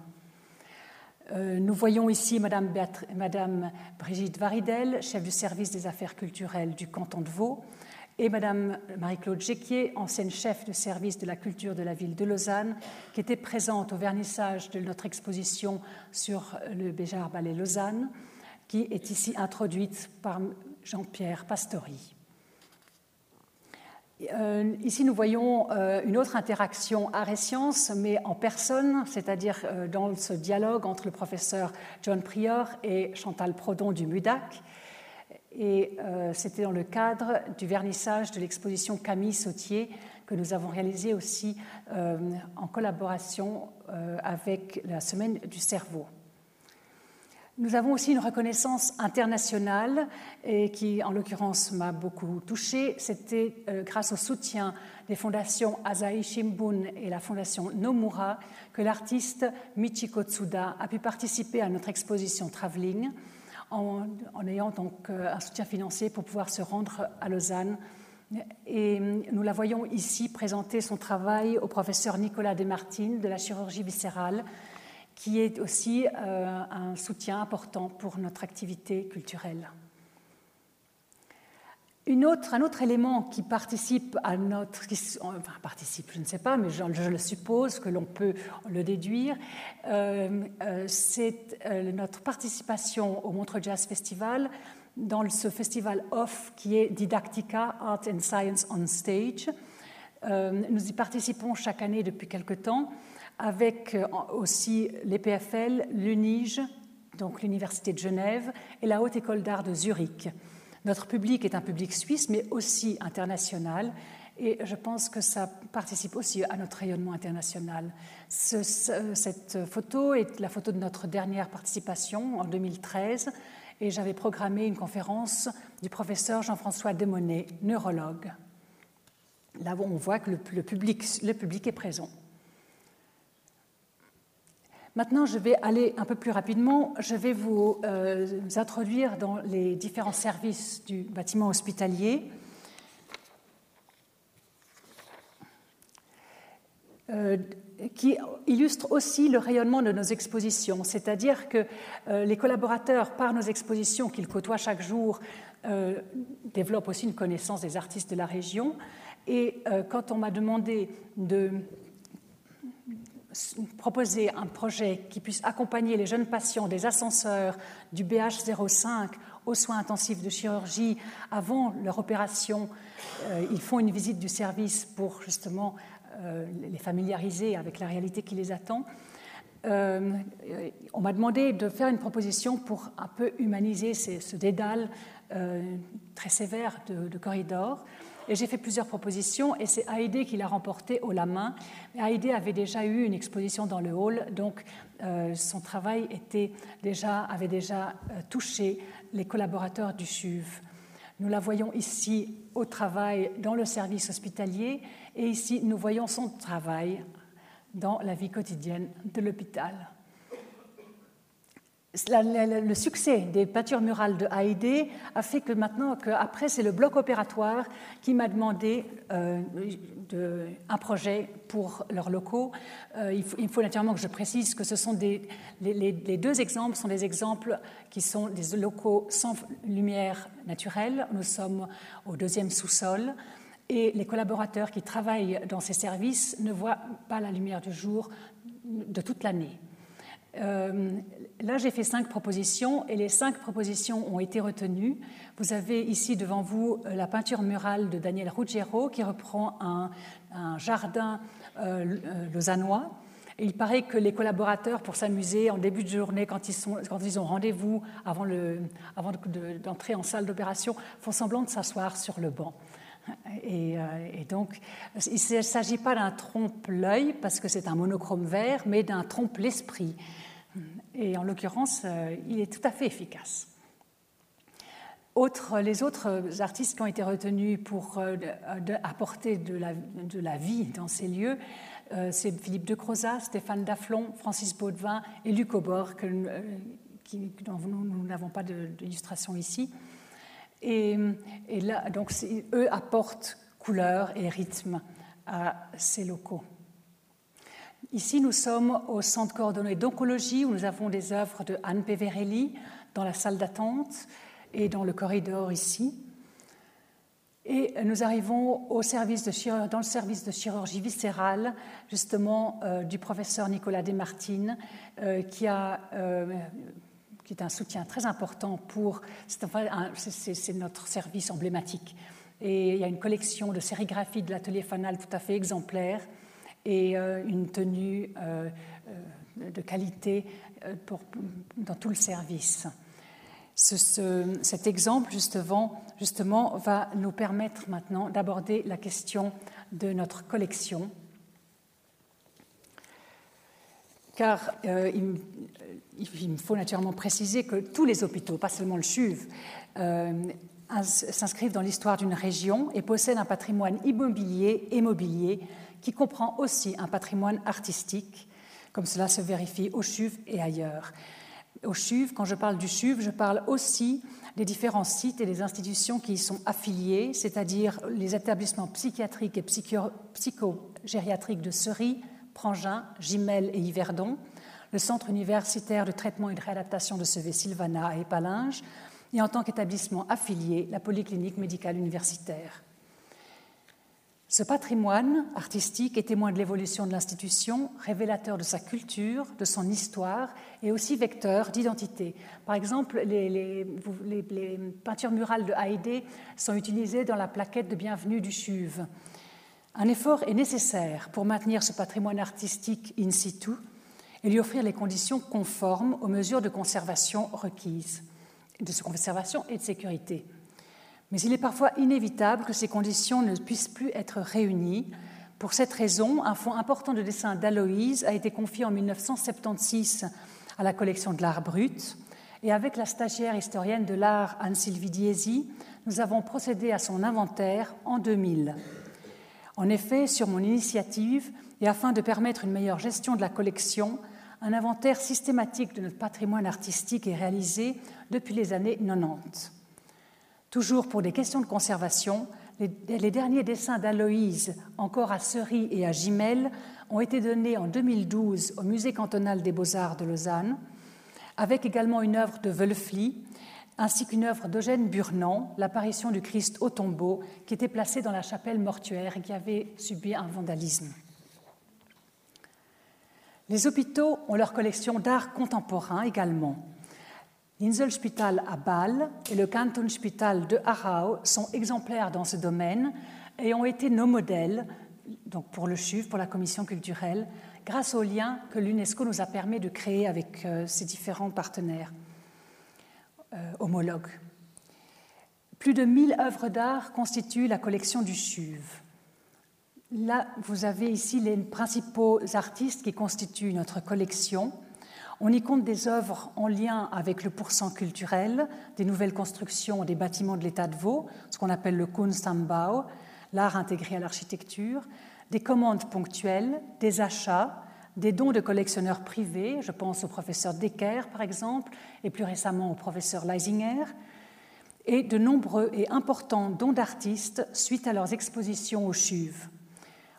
Euh, nous voyons ici Mme, Madame Brigitte Varidel, chef du service des affaires culturelles du canton de Vaud, et Madame Marie-Claude Jéquier, ancienne chef de service de la culture de la ville de Lausanne, qui était présente au vernissage de notre exposition sur le Béjar Ballet Lausanne, qui est ici introduite par Jean-Pierre Pastori. Euh, ici, nous voyons euh, une autre interaction art et sciences, mais en personne, c'est-à-dire euh, dans ce dialogue entre le professeur John Prior et Chantal Prodon du MUDAC, et euh, c'était dans le cadre du vernissage de l'exposition Camille Sautier que nous avons réalisé aussi euh, en collaboration euh, avec la Semaine du cerveau. Nous avons aussi une reconnaissance internationale et qui, en l'occurrence, m'a beaucoup touchée. C'était grâce au soutien des fondations Asahi Shimbun et la fondation Nomura que l'artiste Michiko Tsuda a pu participer à notre exposition Travelling en, ayant donc euh, un soutien financier pour pouvoir se rendre à Lausanne. Et nous la voyons ici présenter son travail au professeur Nicolas Desmartines de la chirurgie viscérale qui est aussi euh, un soutien important pour notre activité culturelle. Un autre élément qui participe à notre, enfin participe, je ne sais pas, mais je, le suppose que l'on peut le déduire, euh, euh, c'est notre participation au Montreux Jazz Festival dans ce festival off qui est Didactica Art and Science on Stage. nous y participons chaque année depuis quelque temps avec euh, aussi l'EPFL, l'UNIGE, donc l'Université de Genève, et la Haute École d'Art de Zurich. Notre public est un public suisse, mais aussi international, et je pense que ça participe aussi à notre rayonnement international. cette photo est la photo de notre dernière participation en 2013, et j'avais programmé une conférence du professeur Jean-François Demonet, neurologue. Là, on voit que public, le public est présent. Maintenant, je vais aller un peu plus rapidement. Je vais vous, euh, introduire dans les différents services du bâtiment hospitalier. Euh, qui illustre aussi le rayonnement de nos expositions, c'est-à-dire que euh, les collaborateurs, par nos expositions qu'ils côtoient chaque jour, développent aussi une connaissance des artistes de la région. Et quand on m'a demandé de proposer un projet qui puisse accompagner les jeunes patients des ascenseurs du BH05 aux soins intensifs de chirurgie avant leur opération. Euh, ils font une visite du service pour justement euh, les familiariser avec la réalité qui les attend. Euh, on m'a demandé de faire une proposition pour un peu humaniser ce dédale très sévère de, de corridors. Et j'ai fait plusieurs propositions et c'est Haïdé qui l'a remporté haut la main. Haïdé avait déjà eu une exposition dans le hall, donc euh, son travail était déjà, avait déjà euh, touché les collaborateurs du CHUV. Nous la voyons ici au travail dans le service hospitalier et ici nous voyons son travail dans la vie quotidienne de l'hôpital le succès des peintures murales de Haïdé a fait que maintenant, après, c'est le bloc opératoire qui m'a demandé euh, un projet pour leurs locaux. Euh, il, faut, naturellement que je précise que ce sont les, deux exemples sont des exemples qui sont des locaux sans lumière naturelle. Nous sommes au deuxième sous-sol et les collaborateurs qui travaillent dans ces services ne voient pas la lumière du jour de toute l'année. Euh, là, j'ai fait cinq propositions et les cinq propositions ont été retenues. Vous avez ici devant vous euh, la peinture murale de Daniel Ruggiero qui reprend un, jardin euh, lausannois. il paraît que les collaborateurs, pour s'amuser en début de journée, quand ils, ont rendez-vous avant d'entrer en salle d'opération, font semblant de s'asseoir sur le banc. Et, donc, il ne s'agit pas d'un trompe-l'œil, parce que c'est un monochrome vert, mais d'un trompe-l'esprit. Et en l'occurrence, euh, il est tout à fait efficace. les autres artistes qui ont été retenus pour euh, apporter de la, vie dans ces lieux, euh, c'est Philippe de Crozat, Stéphane Daflon, Francis Baudevin et Luc Aubord, dont nous n'avons pas d'illustration ici. Et, là, donc, eux apportent couleur et rythme à ces locaux. Ici, nous sommes au centre coordonné d'oncologie où nous avons des œuvres de Anne Peverelli dans la salle d'attente et dans le corridor ici. Et nous arrivons au service de dans le service de chirurgie viscérale, justement, euh, du professeur Nicolas Desmartines, euh, qui, a, euh, qui est un soutien très important pour. C'est notre service emblématique. Et il y a une collection de sérigraphies de l'atelier Fanal tout à fait exemplaire et euh, une tenue euh, euh, de qualité pour, dans tout le service. cet exemple, justement, va nous permettre maintenant d'aborder la question de notre collection. Car euh, il, faut naturellement préciser que tous les hôpitaux, pas seulement le CHUV, euh, s'inscrivent dans l'histoire d'une région et possèdent un patrimoine immobilier et mobilier qui comprend aussi un patrimoine artistique, comme cela se vérifie au CHUV et ailleurs. Au CHUV, quand je parle du CHUV, je parle aussi des différents sites et des institutions qui y sont affiliés, c'est-à-dire les établissements psychiatriques et psychogériatriques de Ceris, Prangin, Gimel et Yverdon, le Centre universitaire de traitement et de réadaptation de Sevé-Sylvana et Palinges, et en tant qu'établissement affilié, la Polyclinique médicale universitaire. Ce patrimoine artistique est témoin de l'évolution de l'institution, révélateur de sa culture, de son histoire et aussi vecteur d'identité. Par exemple, les, peintures murales de Haïdé sont utilisées dans la plaquette de bienvenue du CHUV. Un effort est nécessaire pour maintenir ce patrimoine artistique in situ et lui offrir les conditions conformes aux mesures de conservation requises, de conservation et de sécurité. Mais il est parfois inévitable que ces conditions ne puissent plus être réunies. Pour cette raison, un fonds important de dessins d'Aloïse a été confié en 1976 à la collection de l'art brut. Et avec la stagiaire historienne de l'art Anne-Sylvie Diezi, nous avons procédé à son inventaire en 2000. En effet, sur mon initiative, et afin de permettre une meilleure gestion de la collection, un inventaire systématique de notre patrimoine artistique est réalisé depuis les années 90. Toujours pour des questions de conservation, les, derniers dessins d'Aloïse, encore à Ceris et à Gimel, ont été donnés en 2012 au Musée cantonal des beaux-arts de Lausanne, avec également une œuvre de Wölfli, ainsi qu'une œuvre d'Eugène Burnand, l'apparition du Christ au tombeau, qui était placée dans la chapelle mortuaire et qui avait subi un vandalisme. Les hôpitaux ont leur collection d'art contemporain également. L'Inselspital à Bâle et le Kantonspital de Aarau sont exemplaires dans ce domaine et ont été nos modèles donc pour le CHUV, pour la commission culturelle, grâce aux liens que l'UNESCO nous a permis de créer avec euh, ses différents partenaires euh, homologues. Plus de 1000 œuvres d'art constituent la collection du CHUV. Là, vous avez ici les principaux artistes qui constituent notre collection. On y compte des œuvres en lien avec le pourcent culturel, des nouvelles constructions des bâtiments de l'État de Vaud, ce qu'on appelle le Kunstambau, l'art intégré à l'architecture, des commandes ponctuelles, des achats, des dons de collectionneurs privés, je pense au professeur Decker par exemple, et plus récemment au professeur Leisinger, et de nombreux et importants dons d'artistes suite à leurs expositions au CHUV.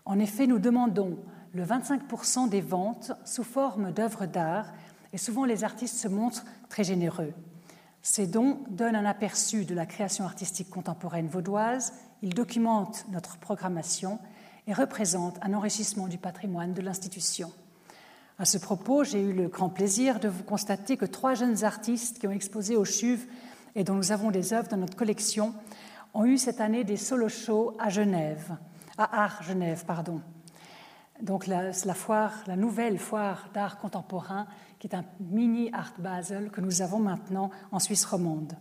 En effet, nous demandons le 25% des ventes sous forme d'œuvres d'art et souvent les artistes se montrent très généreux. Ces dons donnent un aperçu de la création artistique contemporaine vaudoise, ils documentent notre programmation et représentent un enrichissement du patrimoine de l'institution. À ce propos, j'ai eu le grand plaisir de vous constater que trois jeunes artistes qui ont exposé au CHUV et dont nous avons des œuvres dans notre collection ont eu cette année des solo shows à Genève, à Art Genève, pardon. Donc la, la nouvelle foire d'art contemporain qui est un mini Art Basel que nous avons maintenant en Suisse romande.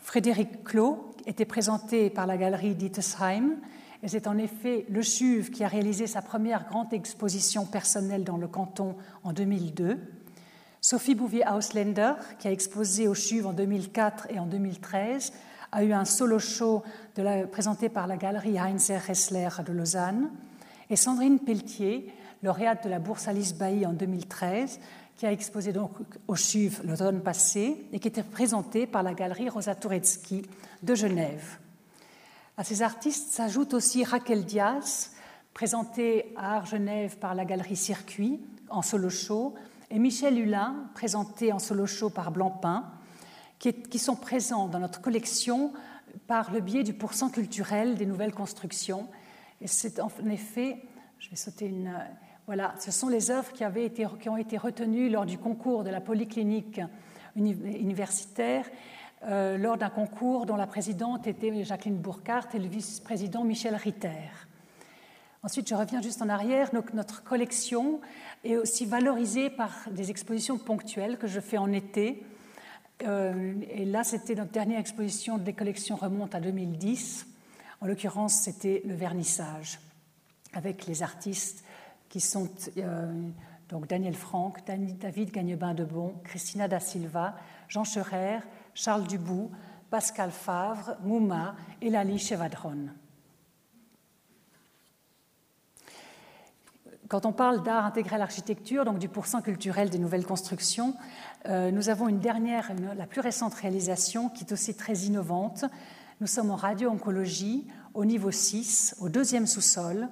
Frédéric Clos était présenté par la galerie d'Ittesheim et c'est en effet le CHUV qui a réalisé sa première grande exposition personnelle dans le canton en 2002. Sophie Bouvier-Ausländer, qui a exposé au CHUV en 2004 et en 2013, a eu un solo show présenté par la galerie Heinz Ressler de Lausanne. Et Sandrine Pelletier, lauréate de la bourse Alice Bailly en 2013, qui a exposé donc au CHUV l'automne passé et qui était présenté par la galerie Rosa Turetsky de Genève. À ces artistes s'ajoute aussi Raquel Diaz, présentée à Art Genève par la galerie Circuit en solo show, et Michel Hulin, présenté en solo show par Blancpain, qui, qui sont présents dans notre collection par le biais du pourcent culturel des nouvelles constructions. Et c'est en effet, je vais sauter une voilà, ce sont les œuvres qui, avaient été, qui ont été retenues lors du concours de la polyclinique universitaire, euh, lors d'un concours dont la présidente était Jacqueline Bourcart et le vice-président Michel Ritter. Ensuite, je reviens juste en arrière. Notre collection est aussi valorisée par des expositions ponctuelles que je fais en été. Euh, et là, c'était notre dernière exposition des collections remonte à 2010. En l'occurrence, c'était le vernissage avec les artistes qui sont euh, donc Daniel Franck, David Gagnebin de Bon, Christina da Silva, Jean Scherer, Charles Dubout, Pascal Favre, Mouma et Lali Chevadron. Quand on parle d'art intégré à l'architecture, donc du pourcent culturel des nouvelles constructions, euh, nous avons une dernière, la plus récente réalisation qui est aussi très innovante. Nous sommes en radio-oncologie au niveau 6, au deuxième sous-sol.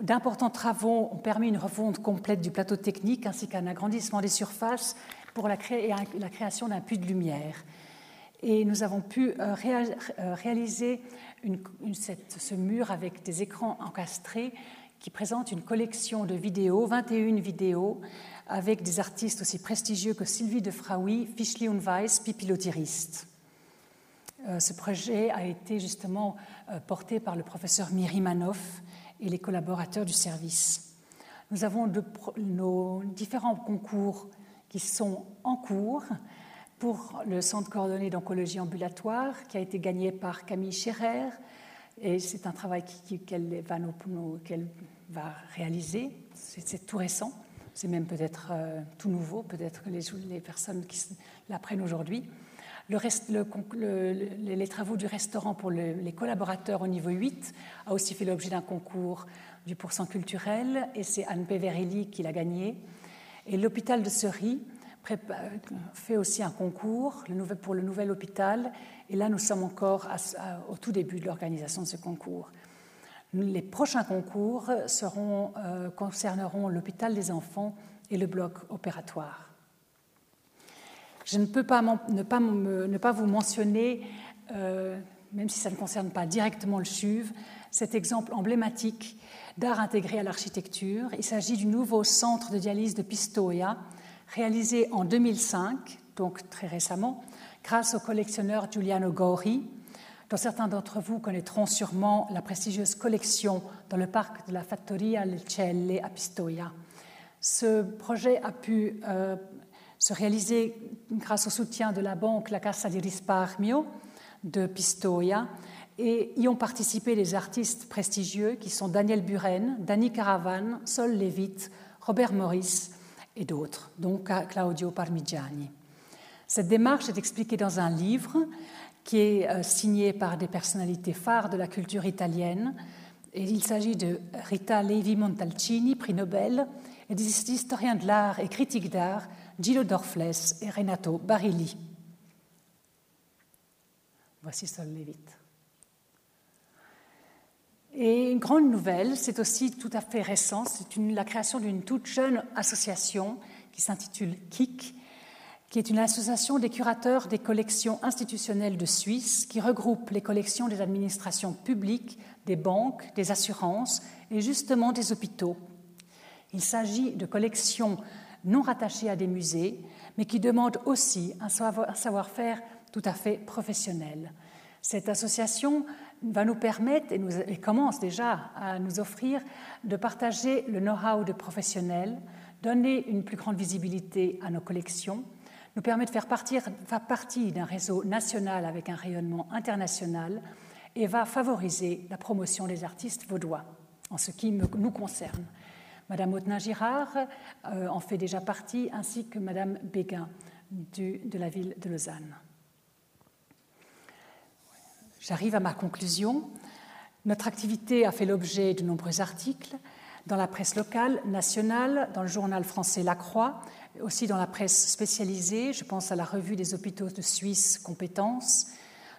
D'importants travaux ont permis une refonte complète du plateau technique ainsi qu'un agrandissement des surfaces pour la, la création d'un puits de lumière. Et nous avons pu euh, euh, réaliser ce mur avec des écrans encastrés qui présente une collection de vidéos, 21 vidéos, avec des artistes aussi prestigieux que Sylvie de Fraoui, Fischli und Weiss, Pipilotiriste. Euh, ce projet a été justement euh, porté par le professeur Miri Manoff et les collaborateurs du service. Nous avons nos différents concours qui sont en cours pour le Centre coordonné d'oncologie ambulatoire qui a été gagné par Camille Scherer, et c'est un travail qu'elle va, réaliser. C'est tout récent. C'est même peut-être euh, tout nouveau. Peut-être que les, personnes qui l'apprennent aujourd'hui. Le le, les travaux du restaurant pour les collaborateurs au niveau 8 a aussi fait l'objet d'un concours du pourcent culturel et c'est Anne Peverelli qui l'a gagné. Et l'hôpital de Sery fait aussi un concours pour le nouvel hôpital et là, nous sommes encore au tout début de l'organisation de ce concours. Les prochains concours euh, concerneront l'hôpital des enfants et le bloc opératoire. Je ne peux pas, ne, pas ne pas vous mentionner, euh, même si ça ne concerne pas directement le CHUV, cet exemple emblématique d'art intégré à l'architecture. Il s'agit du nouveau centre de dialyse de Pistoia, réalisé en 2005, donc très récemment, grâce au collectionneur Giuliano Gori, dont certains d'entre vous connaîtront sûrement la prestigieuse collection dans le parc de la Fattoria Lecelle à Pistoia. Ce projet a pu euh, se réaliser grâce au soutien de la banque La Casa di Risparmio de Pistoia et y ont participé des artistes prestigieux qui sont Daniel Buren, Danny Caravan, Sol Levitt, Robert Morris et d'autres, donc Claudio Parmigiani. Cette démarche est expliquée dans un livre qui est euh, signé par des personnalités phares de la culture italienne. Et il s'agit de Rita Levi Montalcini, prix Nobel, et des historiens de l'art et critiques d'art Gillo Dorfles et Renato Barilli. Voici Sol Levitt. Et une grande nouvelle, c'est aussi tout à fait récent, c'est la création d'une toute jeune association qui s'intitule KIK, qui est une association des curateurs des collections institutionnelles de Suisse qui regroupe les collections des administrations publiques, des banques, des assurances et justement des hôpitaux. Il s'agit de collections non rattachées à des musées, mais qui demandent aussi un savoir-faire tout à fait professionnel. Cette association va nous permettre, et, commence déjà à nous offrir, de partager le know-how de professionnels, donner une plus grande visibilité à nos collections, nous permet de faire, partie d'un réseau national avec un rayonnement international et va favoriser la promotion des artistes vaudois, en ce qui nous concerne. Madame Autenin-Girard euh, en fait déjà partie, ainsi que Madame Béguin de la ville de Lausanne. J'arrive à ma conclusion. Notre activité a fait l'objet de nombreux articles dans la presse locale, nationale, dans le journal français La Croix, aussi dans la presse spécialisée, je pense à la revue des hôpitaux de Suisse Compétences.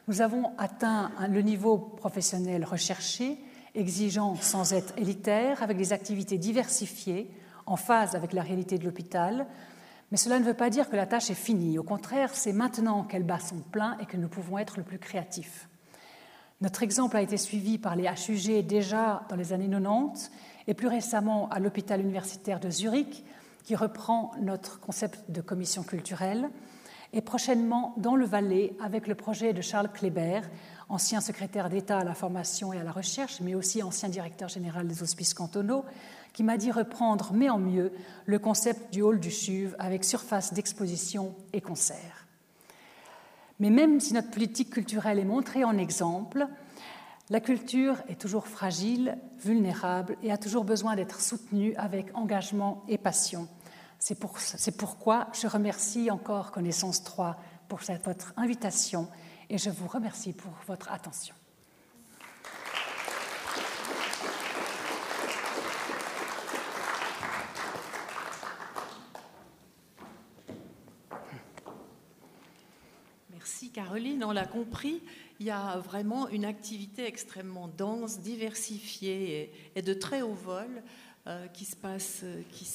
Nous avons atteint le niveau professionnel recherché, exigeant sans être élitaire, avec des activités diversifiées, en phase avec la réalité de l'hôpital. Mais cela ne veut pas dire que la tâche est finie. Au contraire, c'est maintenant qu'elle bat son plein et que nous pouvons être le plus créatifs. Notre exemple a été suivi par les HUG déjà dans les années 90 et plus récemment à l'hôpital universitaire de Zurich, qui reprend notre concept de commission culturelle, et prochainement dans le Valais avec le projet de Charles Kléber, ancien secrétaire d'État à la formation et à la recherche, mais aussi ancien directeur général des hospices cantonaux, qui m'a dit reprendre, mais en mieux, le concept du hall du CHUV avec surface d'exposition et concert. Mais même si notre politique culturelle est montrée en exemple, la culture est toujours fragile, vulnérable et a toujours besoin d'être soutenue avec engagement et passion. C'est pour, pourquoi je remercie encore Connaissance 3 pour votre invitation et je vous remercie pour votre attention. Merci Caroline, on l'a compris, il y a vraiment une activité extrêmement dense, diversifiée et de très haut vol euh, qui, se passe, euh, qui,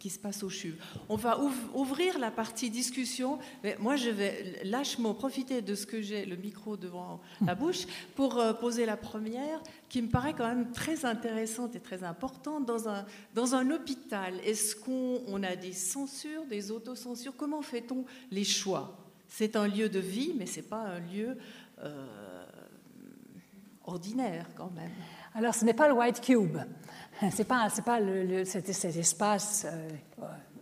qui, se passe au CHUV. On va ouvrir la partie discussion, mais moi je vais lâchement profiter de ce que j'ai le micro devant la bouche pour euh, poser la première, qui me paraît quand même très intéressante et très importante. Dans un, dans un hôpital, est-ce qu'on a des censures, des autocensures? Comment fait-on les choix? C'est un lieu de vie, mais ce n'est pas un lieu ordinaire quand même. Alors ce n'est pas le White Cube. *laughs* Ce n'est pas, pas cet, espace euh,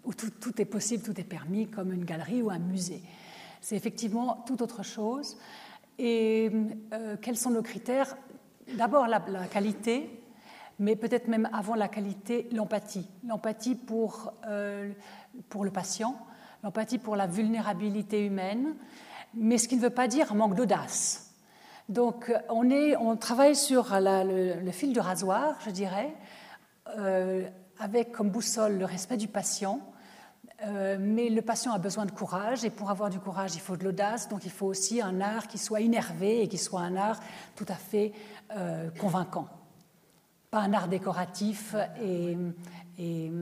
où tout, est possible, tout est permis, comme une galerie ou un musée. C'est effectivement tout autre chose. Et euh, quels sont nos critères? D'abord la, qualité, mais peut-être même avant la qualité, l'empathie. L'empathie pour, euh, pour le patient, l'empathie pour la vulnérabilité humaine, mais ce qui ne veut pas dire manque d'audace. Donc on, est, on travaille sur le, fil du rasoir, je dirais, euh, avec comme boussole le respect du patient. Euh, mais le patient a besoin de courage, et pour avoir du courage, il faut de l'audace, donc il faut aussi un art qui soit innervé et qui soit un art tout à fait euh, convaincant. Pas un art décoratif et, et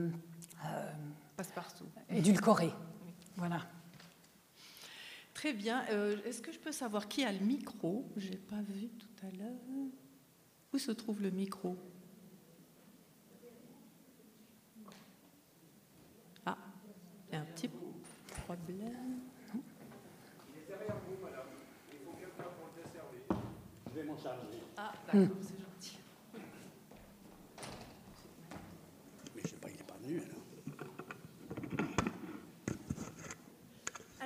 édulcoré. Voilà. Très bien. Est-ce que je peux savoir qui a le micro? Je n'ai pas vu tout à l'heure. Où se trouve le micro? Il y a un petit problème. Il est derrière vous, madame. Il faut quelqu'un pour le desservir. Je vais m'en charger. Ah, d'accord, hmm. c'est gentil. Mais je sais pas, il n'est pas venu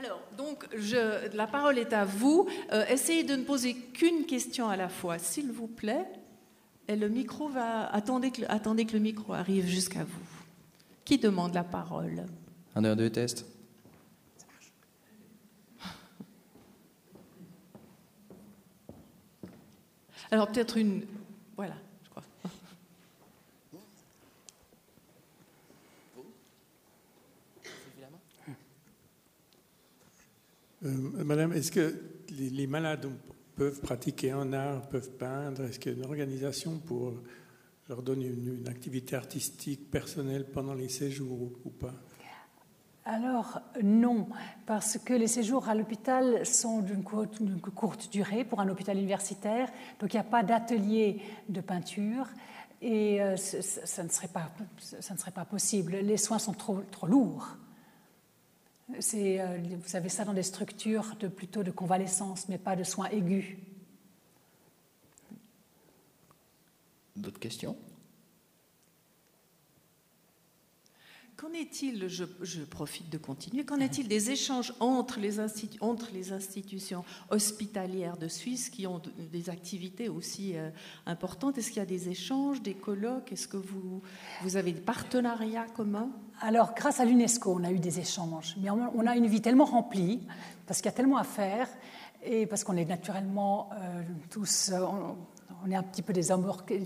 alors. Donc, je, la parole est à vous. Euh, essayez de ne poser qu'une question à la fois, s'il vous plaît. Et le micro va. Attendez que, attendez que le micro arrive jusqu'à vous. Qui demande la parole? 1, 2, 2, test. Alors peut-être une... Voilà, je crois. Euh, madame, est-ce que les, malades peuvent pratiquer un art, peuvent peindre? Est-ce qu'il y a une organisation pour leur donner une, activité artistique personnelle pendant les séjours ou pas? Alors non, parce que les séjours à l'hôpital sont d'une courte, durée pour un hôpital universitaire, donc il n'y a pas d'atelier de peinture et euh, ça, ne serait pas, possible. Les soins sont trop lourds. Euh, vous avez ça dans des structures de, plutôt de convalescence, mais pas de soins aigus. D'autres questions? Qu'en est-il, je, profite de continuer, qu'en est-il des échanges entre les, institutions hospitalières de Suisse qui ont des activités aussi euh, importantes? Est-ce qu'il y a des échanges, des colloques? Est-ce que vous, avez des partenariats communs? Alors, grâce à l'UNESCO, on a eu des échanges, mais on a une vie tellement remplie, parce qu'il y a tellement à faire, et parce qu'on est naturellement euh, tous... Euh, on, est un petit peu des,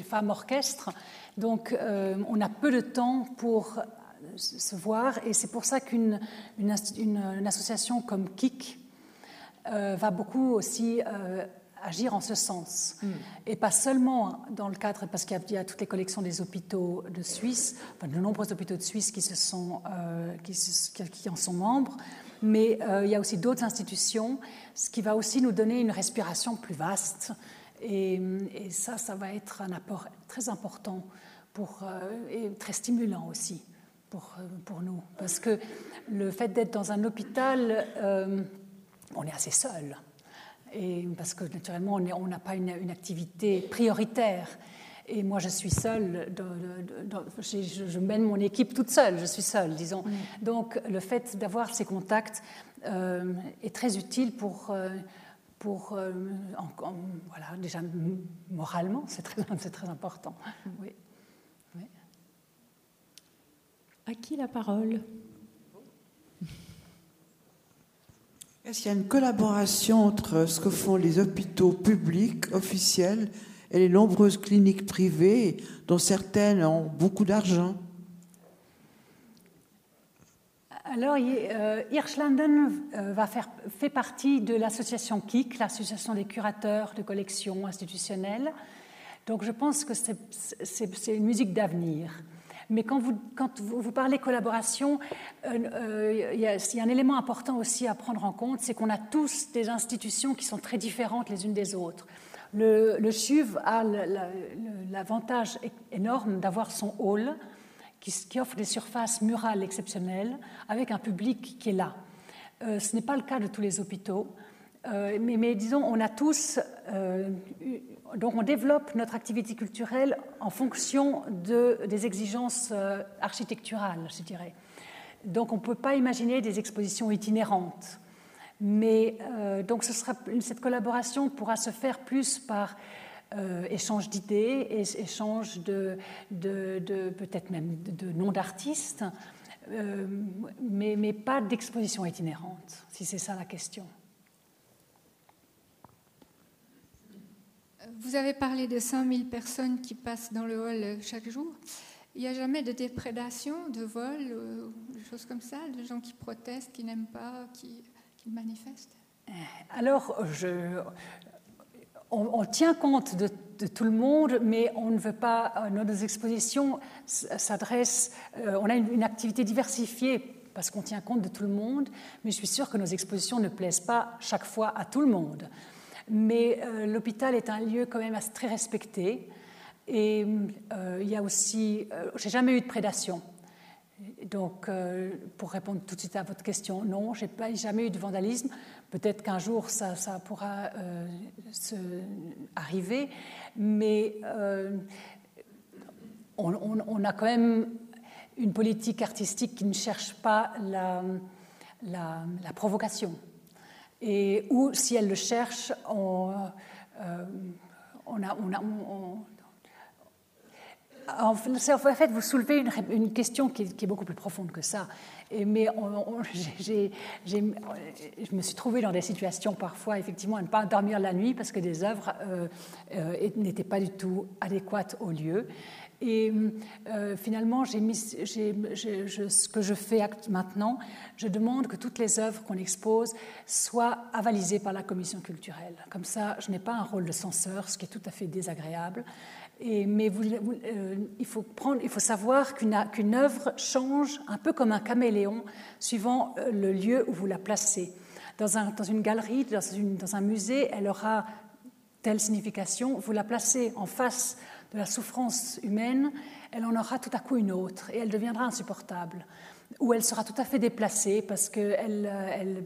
femmes orchestres, donc on a peu de temps pour se voir. Et c'est pour ça qu'une une, association comme KIC euh, va beaucoup aussi euh, agir en ce sens. Mm. Et pas seulement dans le cadre, parce qu'il y, a toutes les collections des hôpitaux de Suisse, enfin, de nombreux hôpitaux de Suisse qui, se sont, euh, qui, qui, en sont membres, mais il y a aussi d'autres institutions, ce qui va aussi nous donner une respiration plus vaste. Et, et ça, ça va être un apport très important pour, et très stimulant aussi pour, euh, pour nous. Parce que le fait d'être dans un hôpital, euh, on est assez seul. Et parce que naturellement, on n'a pas une, une, activité prioritaire. Et moi, je suis seule, je, mène mon équipe toute seule, je suis seule, disons. Mm. Donc, le fait d'avoir ces contacts euh, est très utile pour, pour voilà, déjà moralement, c'est très, *laughs* très important. Oui. À qui la parole Est-ce qu'il y a une collaboration entre ce que font les hôpitaux publics officiels et les nombreuses cliniques privées, dont certaines ont beaucoup d'argent? Alors, euh, Hirschlanden euh, fait partie de l'association KIC, l'association des curateurs de collections institutionnelles. Donc, je pense que c'est une musique d'avenir. Mais quand vous, quand vous, parlez collaboration, euh, il, y a, un élément important aussi à prendre en compte, c'est qu'on a tous des institutions qui sont très différentes les unes des autres. Le, le CHUV a l'avantage énorme d'avoir son hall, qui, offre des surfaces murales exceptionnelles avec un public qui est là. Euh, ce n'est pas le cas de tous les hôpitaux, euh, mais, disons, on a tous, euh, donc on développe notre activité culturelle en fonction de, des exigences architecturales, je dirais. Donc on ne peut pas imaginer des expositions itinérantes. Mais donc ce sera, cette collaboration pourra se faire plus par euh, échange d'idées, échange de, peut-être même de, noms d'artistes, euh, mais, mais, pas d'exposition itinérante, si c'est ça la question. Vous avez parlé de 5000 personnes qui passent dans le hall chaque jour. Il n'y a jamais de déprédation, de vol, euh, des choses comme ça, de gens qui protestent, qui n'aiment pas, qui, manifestent? Alors, on, tient compte de, tout le monde, mais on ne veut pas. Euh, nos expositions s'adressent. Euh, on a une, activité diversifiée parce qu'on tient compte de tout le monde, mais je suis sûre que nos expositions ne plaisent pas chaque fois à tout le monde. Mais euh, l'hôpital est un lieu quand même très respecté. Et il y a aussi. J'ai jamais eu de prédation. Donc, pour répondre tout de suite à votre question, non, j'ai pas jamais eu de vandalisme. Peut-être qu'un jour ça, pourra euh, se arriver, mais euh, on, a quand même une politique artistique qui ne cherche pas la, la, provocation. Et ou si elle le cherche, on, euh, on a, en fait, vous soulevez une, question qui est, beaucoup plus profonde que ça. Mais *laughs* je me suis trouvée dans des situations parfois, effectivement, à ne pas dormir la nuit parce que des œuvres euh, euh, n'étaient pas du tout adéquates au lieu. Et euh, finalement, j'ai ce que je fais maintenant, je demande que toutes les œuvres qu'on expose soient avalisées par la commission culturelle. Comme ça, je n'ai pas un rôle de censeur, ce qui est tout à fait désagréable mais euh, il, faut savoir qu'une œuvre change un peu comme un caméléon suivant euh, le lieu où vous la placez. Dans, un, dans une galerie, dans, un musée, elle aura telle signification. Vous la placez en face de la souffrance humaine, elle en aura tout à coup une autre et elle deviendra insupportable. Ou elle sera tout à fait déplacée parce que euh,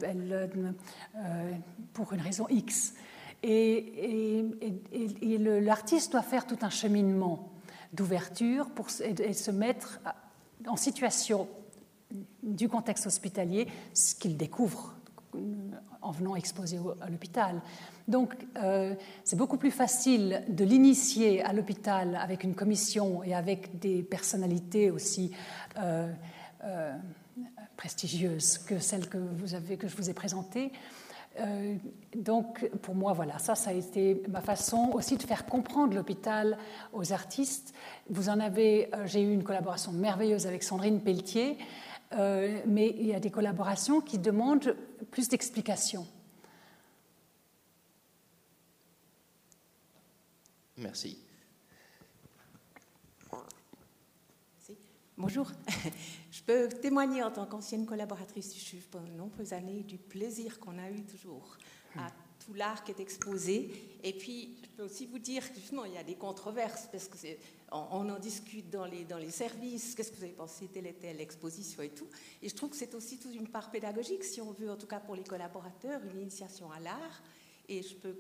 pour une raison X. Et, l'artiste doit faire tout un cheminement d'ouverture pour et, se mettre en situation du contexte hospitalier, ce qu'il découvre en venant exposer à l'hôpital. Donc, euh, c'est beaucoup plus facile de l'initier à l'hôpital avec une commission et avec des personnalités aussi euh, euh, prestigieuses que celles que, vous avez, que je vous ai présentées, donc, pour moi, voilà, ça, ça a été ma façon aussi de faire comprendre l'hôpital aux artistes. Vous en avez, j'ai eu une collaboration merveilleuse avec Sandrine Pelletier, euh, mais il y a des collaborations qui demandent plus d'explications. Merci. Bonjour. *laughs* Je peux témoigner en tant qu'ancienne collaboratrice du CHUV pendant de nombreuses années du plaisir qu'on a eu toujours à tout l'art qui est exposé. Et puis, je peux aussi vous dire que justement, il y a des controverses parce que on, en discute dans les, dans les services. Qu'est-ce que vous avez pensé telle et telle exposition et tout. Et je trouve que c'est aussi toute une part pédagogique, si on veut, en tout cas pour les collaborateurs, une initiation à l'art et je peux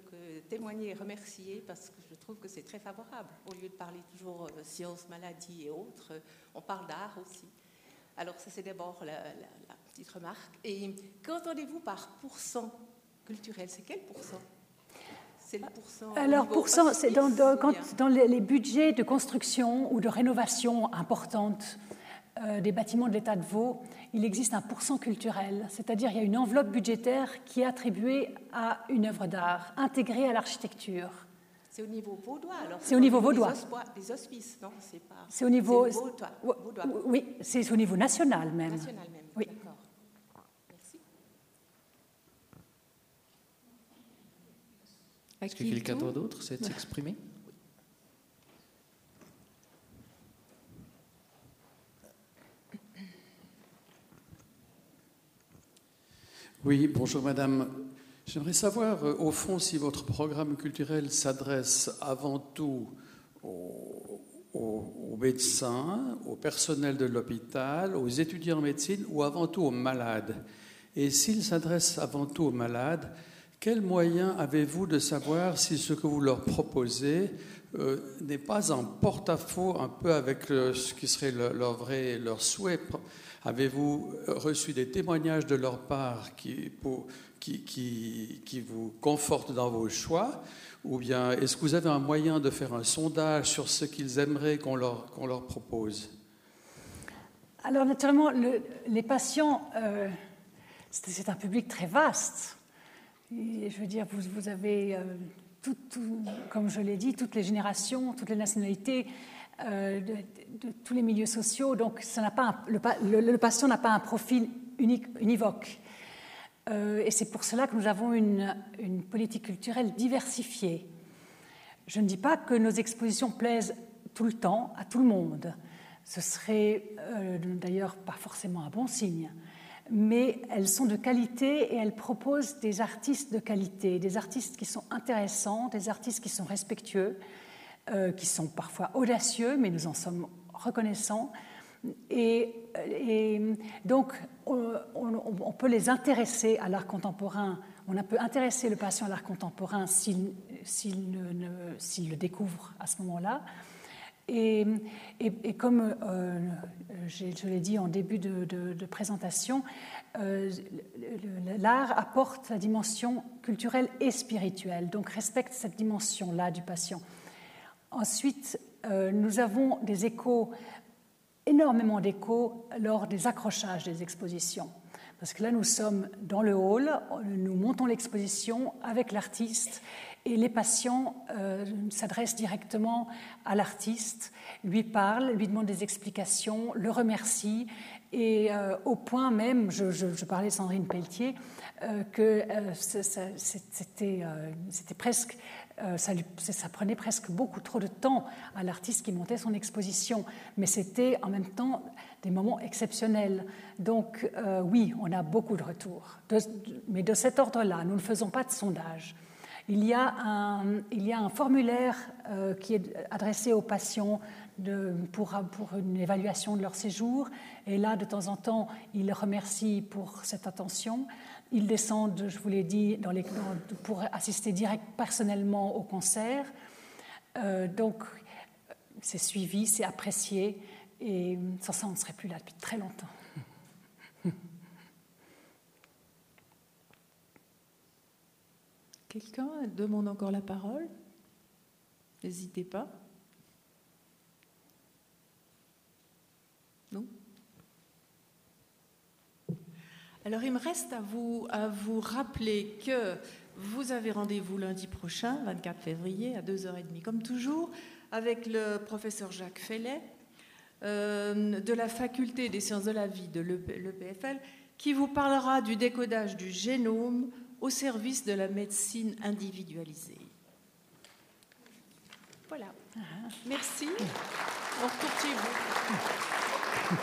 témoigner et remercier parce que je trouve que c'est très favorable. Au lieu de parler toujours de sciences, maladies et autres, on parle d'art aussi. Alors ça c'est d'abord la, petite remarque. Et qu'entendez-vous par pourcent culturel? C'est quel pourcent? C'est le pourcent Alors, pourcent, c'est dans, dans, les budgets de construction ou de rénovation importantes euh, des bâtiments de l'État de Vaud, il existe un pourcent culturel, c'est-à-dire il y a une enveloppe budgétaire qui est attribuée à une œuvre d'art, intégrée à l'architecture. C'est au niveau vaudois alors C'est au niveau vaudois. Des hospices, non C'est pas. Au niveau, vaudois. Oui, c'est au niveau national même. National même. Oui. D'accord. Merci. À Est-ce que quelqu'un d'autre s'est exprimé Oui, bonjour madame. J'aimerais savoir, euh, au fond, si votre programme culturel s'adresse avant tout aux, aux- aux médecins, au personnel de l'hôpital, aux étudiants en médecine ou avant tout aux malades. Et s'il s'adresse avant tout aux malades, quels moyens avez-vous de savoir si ce que vous leur proposez euh, n'est pas en porte-à-faux un peu avec ce qui serait le- leur vrai, leur souhait? Avez-vous reçu des témoignages de leur part qui, vous confortent dans vos choix? Ou bien est-ce que vous avez un moyen de faire un sondage sur ce qu'ils aimeraient qu'on leur, propose? Alors naturellement, le- les patients, euh, c'est un public très vaste. Je veux dire, vous, avez, euh, comme je l'ai dit, toutes les générations, toutes les nationalités, euh, tous les milieux sociaux. Donc le, pa- le- le patient n'a pas un profil unique, univoque. Euh, et c'est pour cela que nous avons une, une politique culturelle diversifiée. Je ne dis pas que nos expositions plaisent tout le temps à tout le monde. Ce serait d'ailleurs pas forcément un bon signe. Mais elles sont de qualité et elles proposent des artistes de qualité, des artistes qui sont intéressants, des artistes qui sont respectueux, euh, qui sont parfois audacieux, mais nous en sommes reconnaissants. Et, donc, on, peut les intéresser à l'art contemporain. On peut intéresser le patient à l'art contemporain s'il le découvre à ce moment-là. Et, comme euh, je l'ai dit en début de, présentation, euh, l'art apporte la dimension culturelle et spirituelle, donc respecte cette dimension-là du patient. Ensuite, euh, nous avons des échos, énormément d'échos lors des accrochages des expositions. Parce que là, nous sommes dans le hall, nous montons l'exposition avec l'artiste et les patients euh, s'adressent directement à l'artiste, lui parlent, lui demandent des explications, le remercient et euh, au point même, je, parlais de Sandrine Pelletier, euh, que c'était presque, ça, prenait presque beaucoup trop de temps à l'artiste qui montait son exposition, mais c'était en même temps des moments exceptionnels. Donc oui, on a beaucoup de retours, mais de cet ordre-là, nous ne faisons pas de sondage. Il y a un, formulaire euh, qui est adressé aux patients pour, une évaluation de leur séjour. Et là, de temps en temps, ils remercient pour cette attention. Ils descendent, je vous l'ai dit, dans les, pour assister direct personnellement au concert. Euh, donc, c'est suivi, c'est apprécié. Et sans ça, on ne serait plus là depuis très longtemps. Quelqu'un demande encore la parole N'hésitez pas. Non? Alors il me reste à vous, à vous rappeler que vous avez rendez-vous lundi prochain, 24 février, à 2h30, comme toujours, avec le professeur Jacques Fellet euh, de la faculté des sciences de la vie de l'EPFL, qui vous parlera du décodage du génome au service de la médecine individualisée. Voilà. Merci. On retourne chez vous.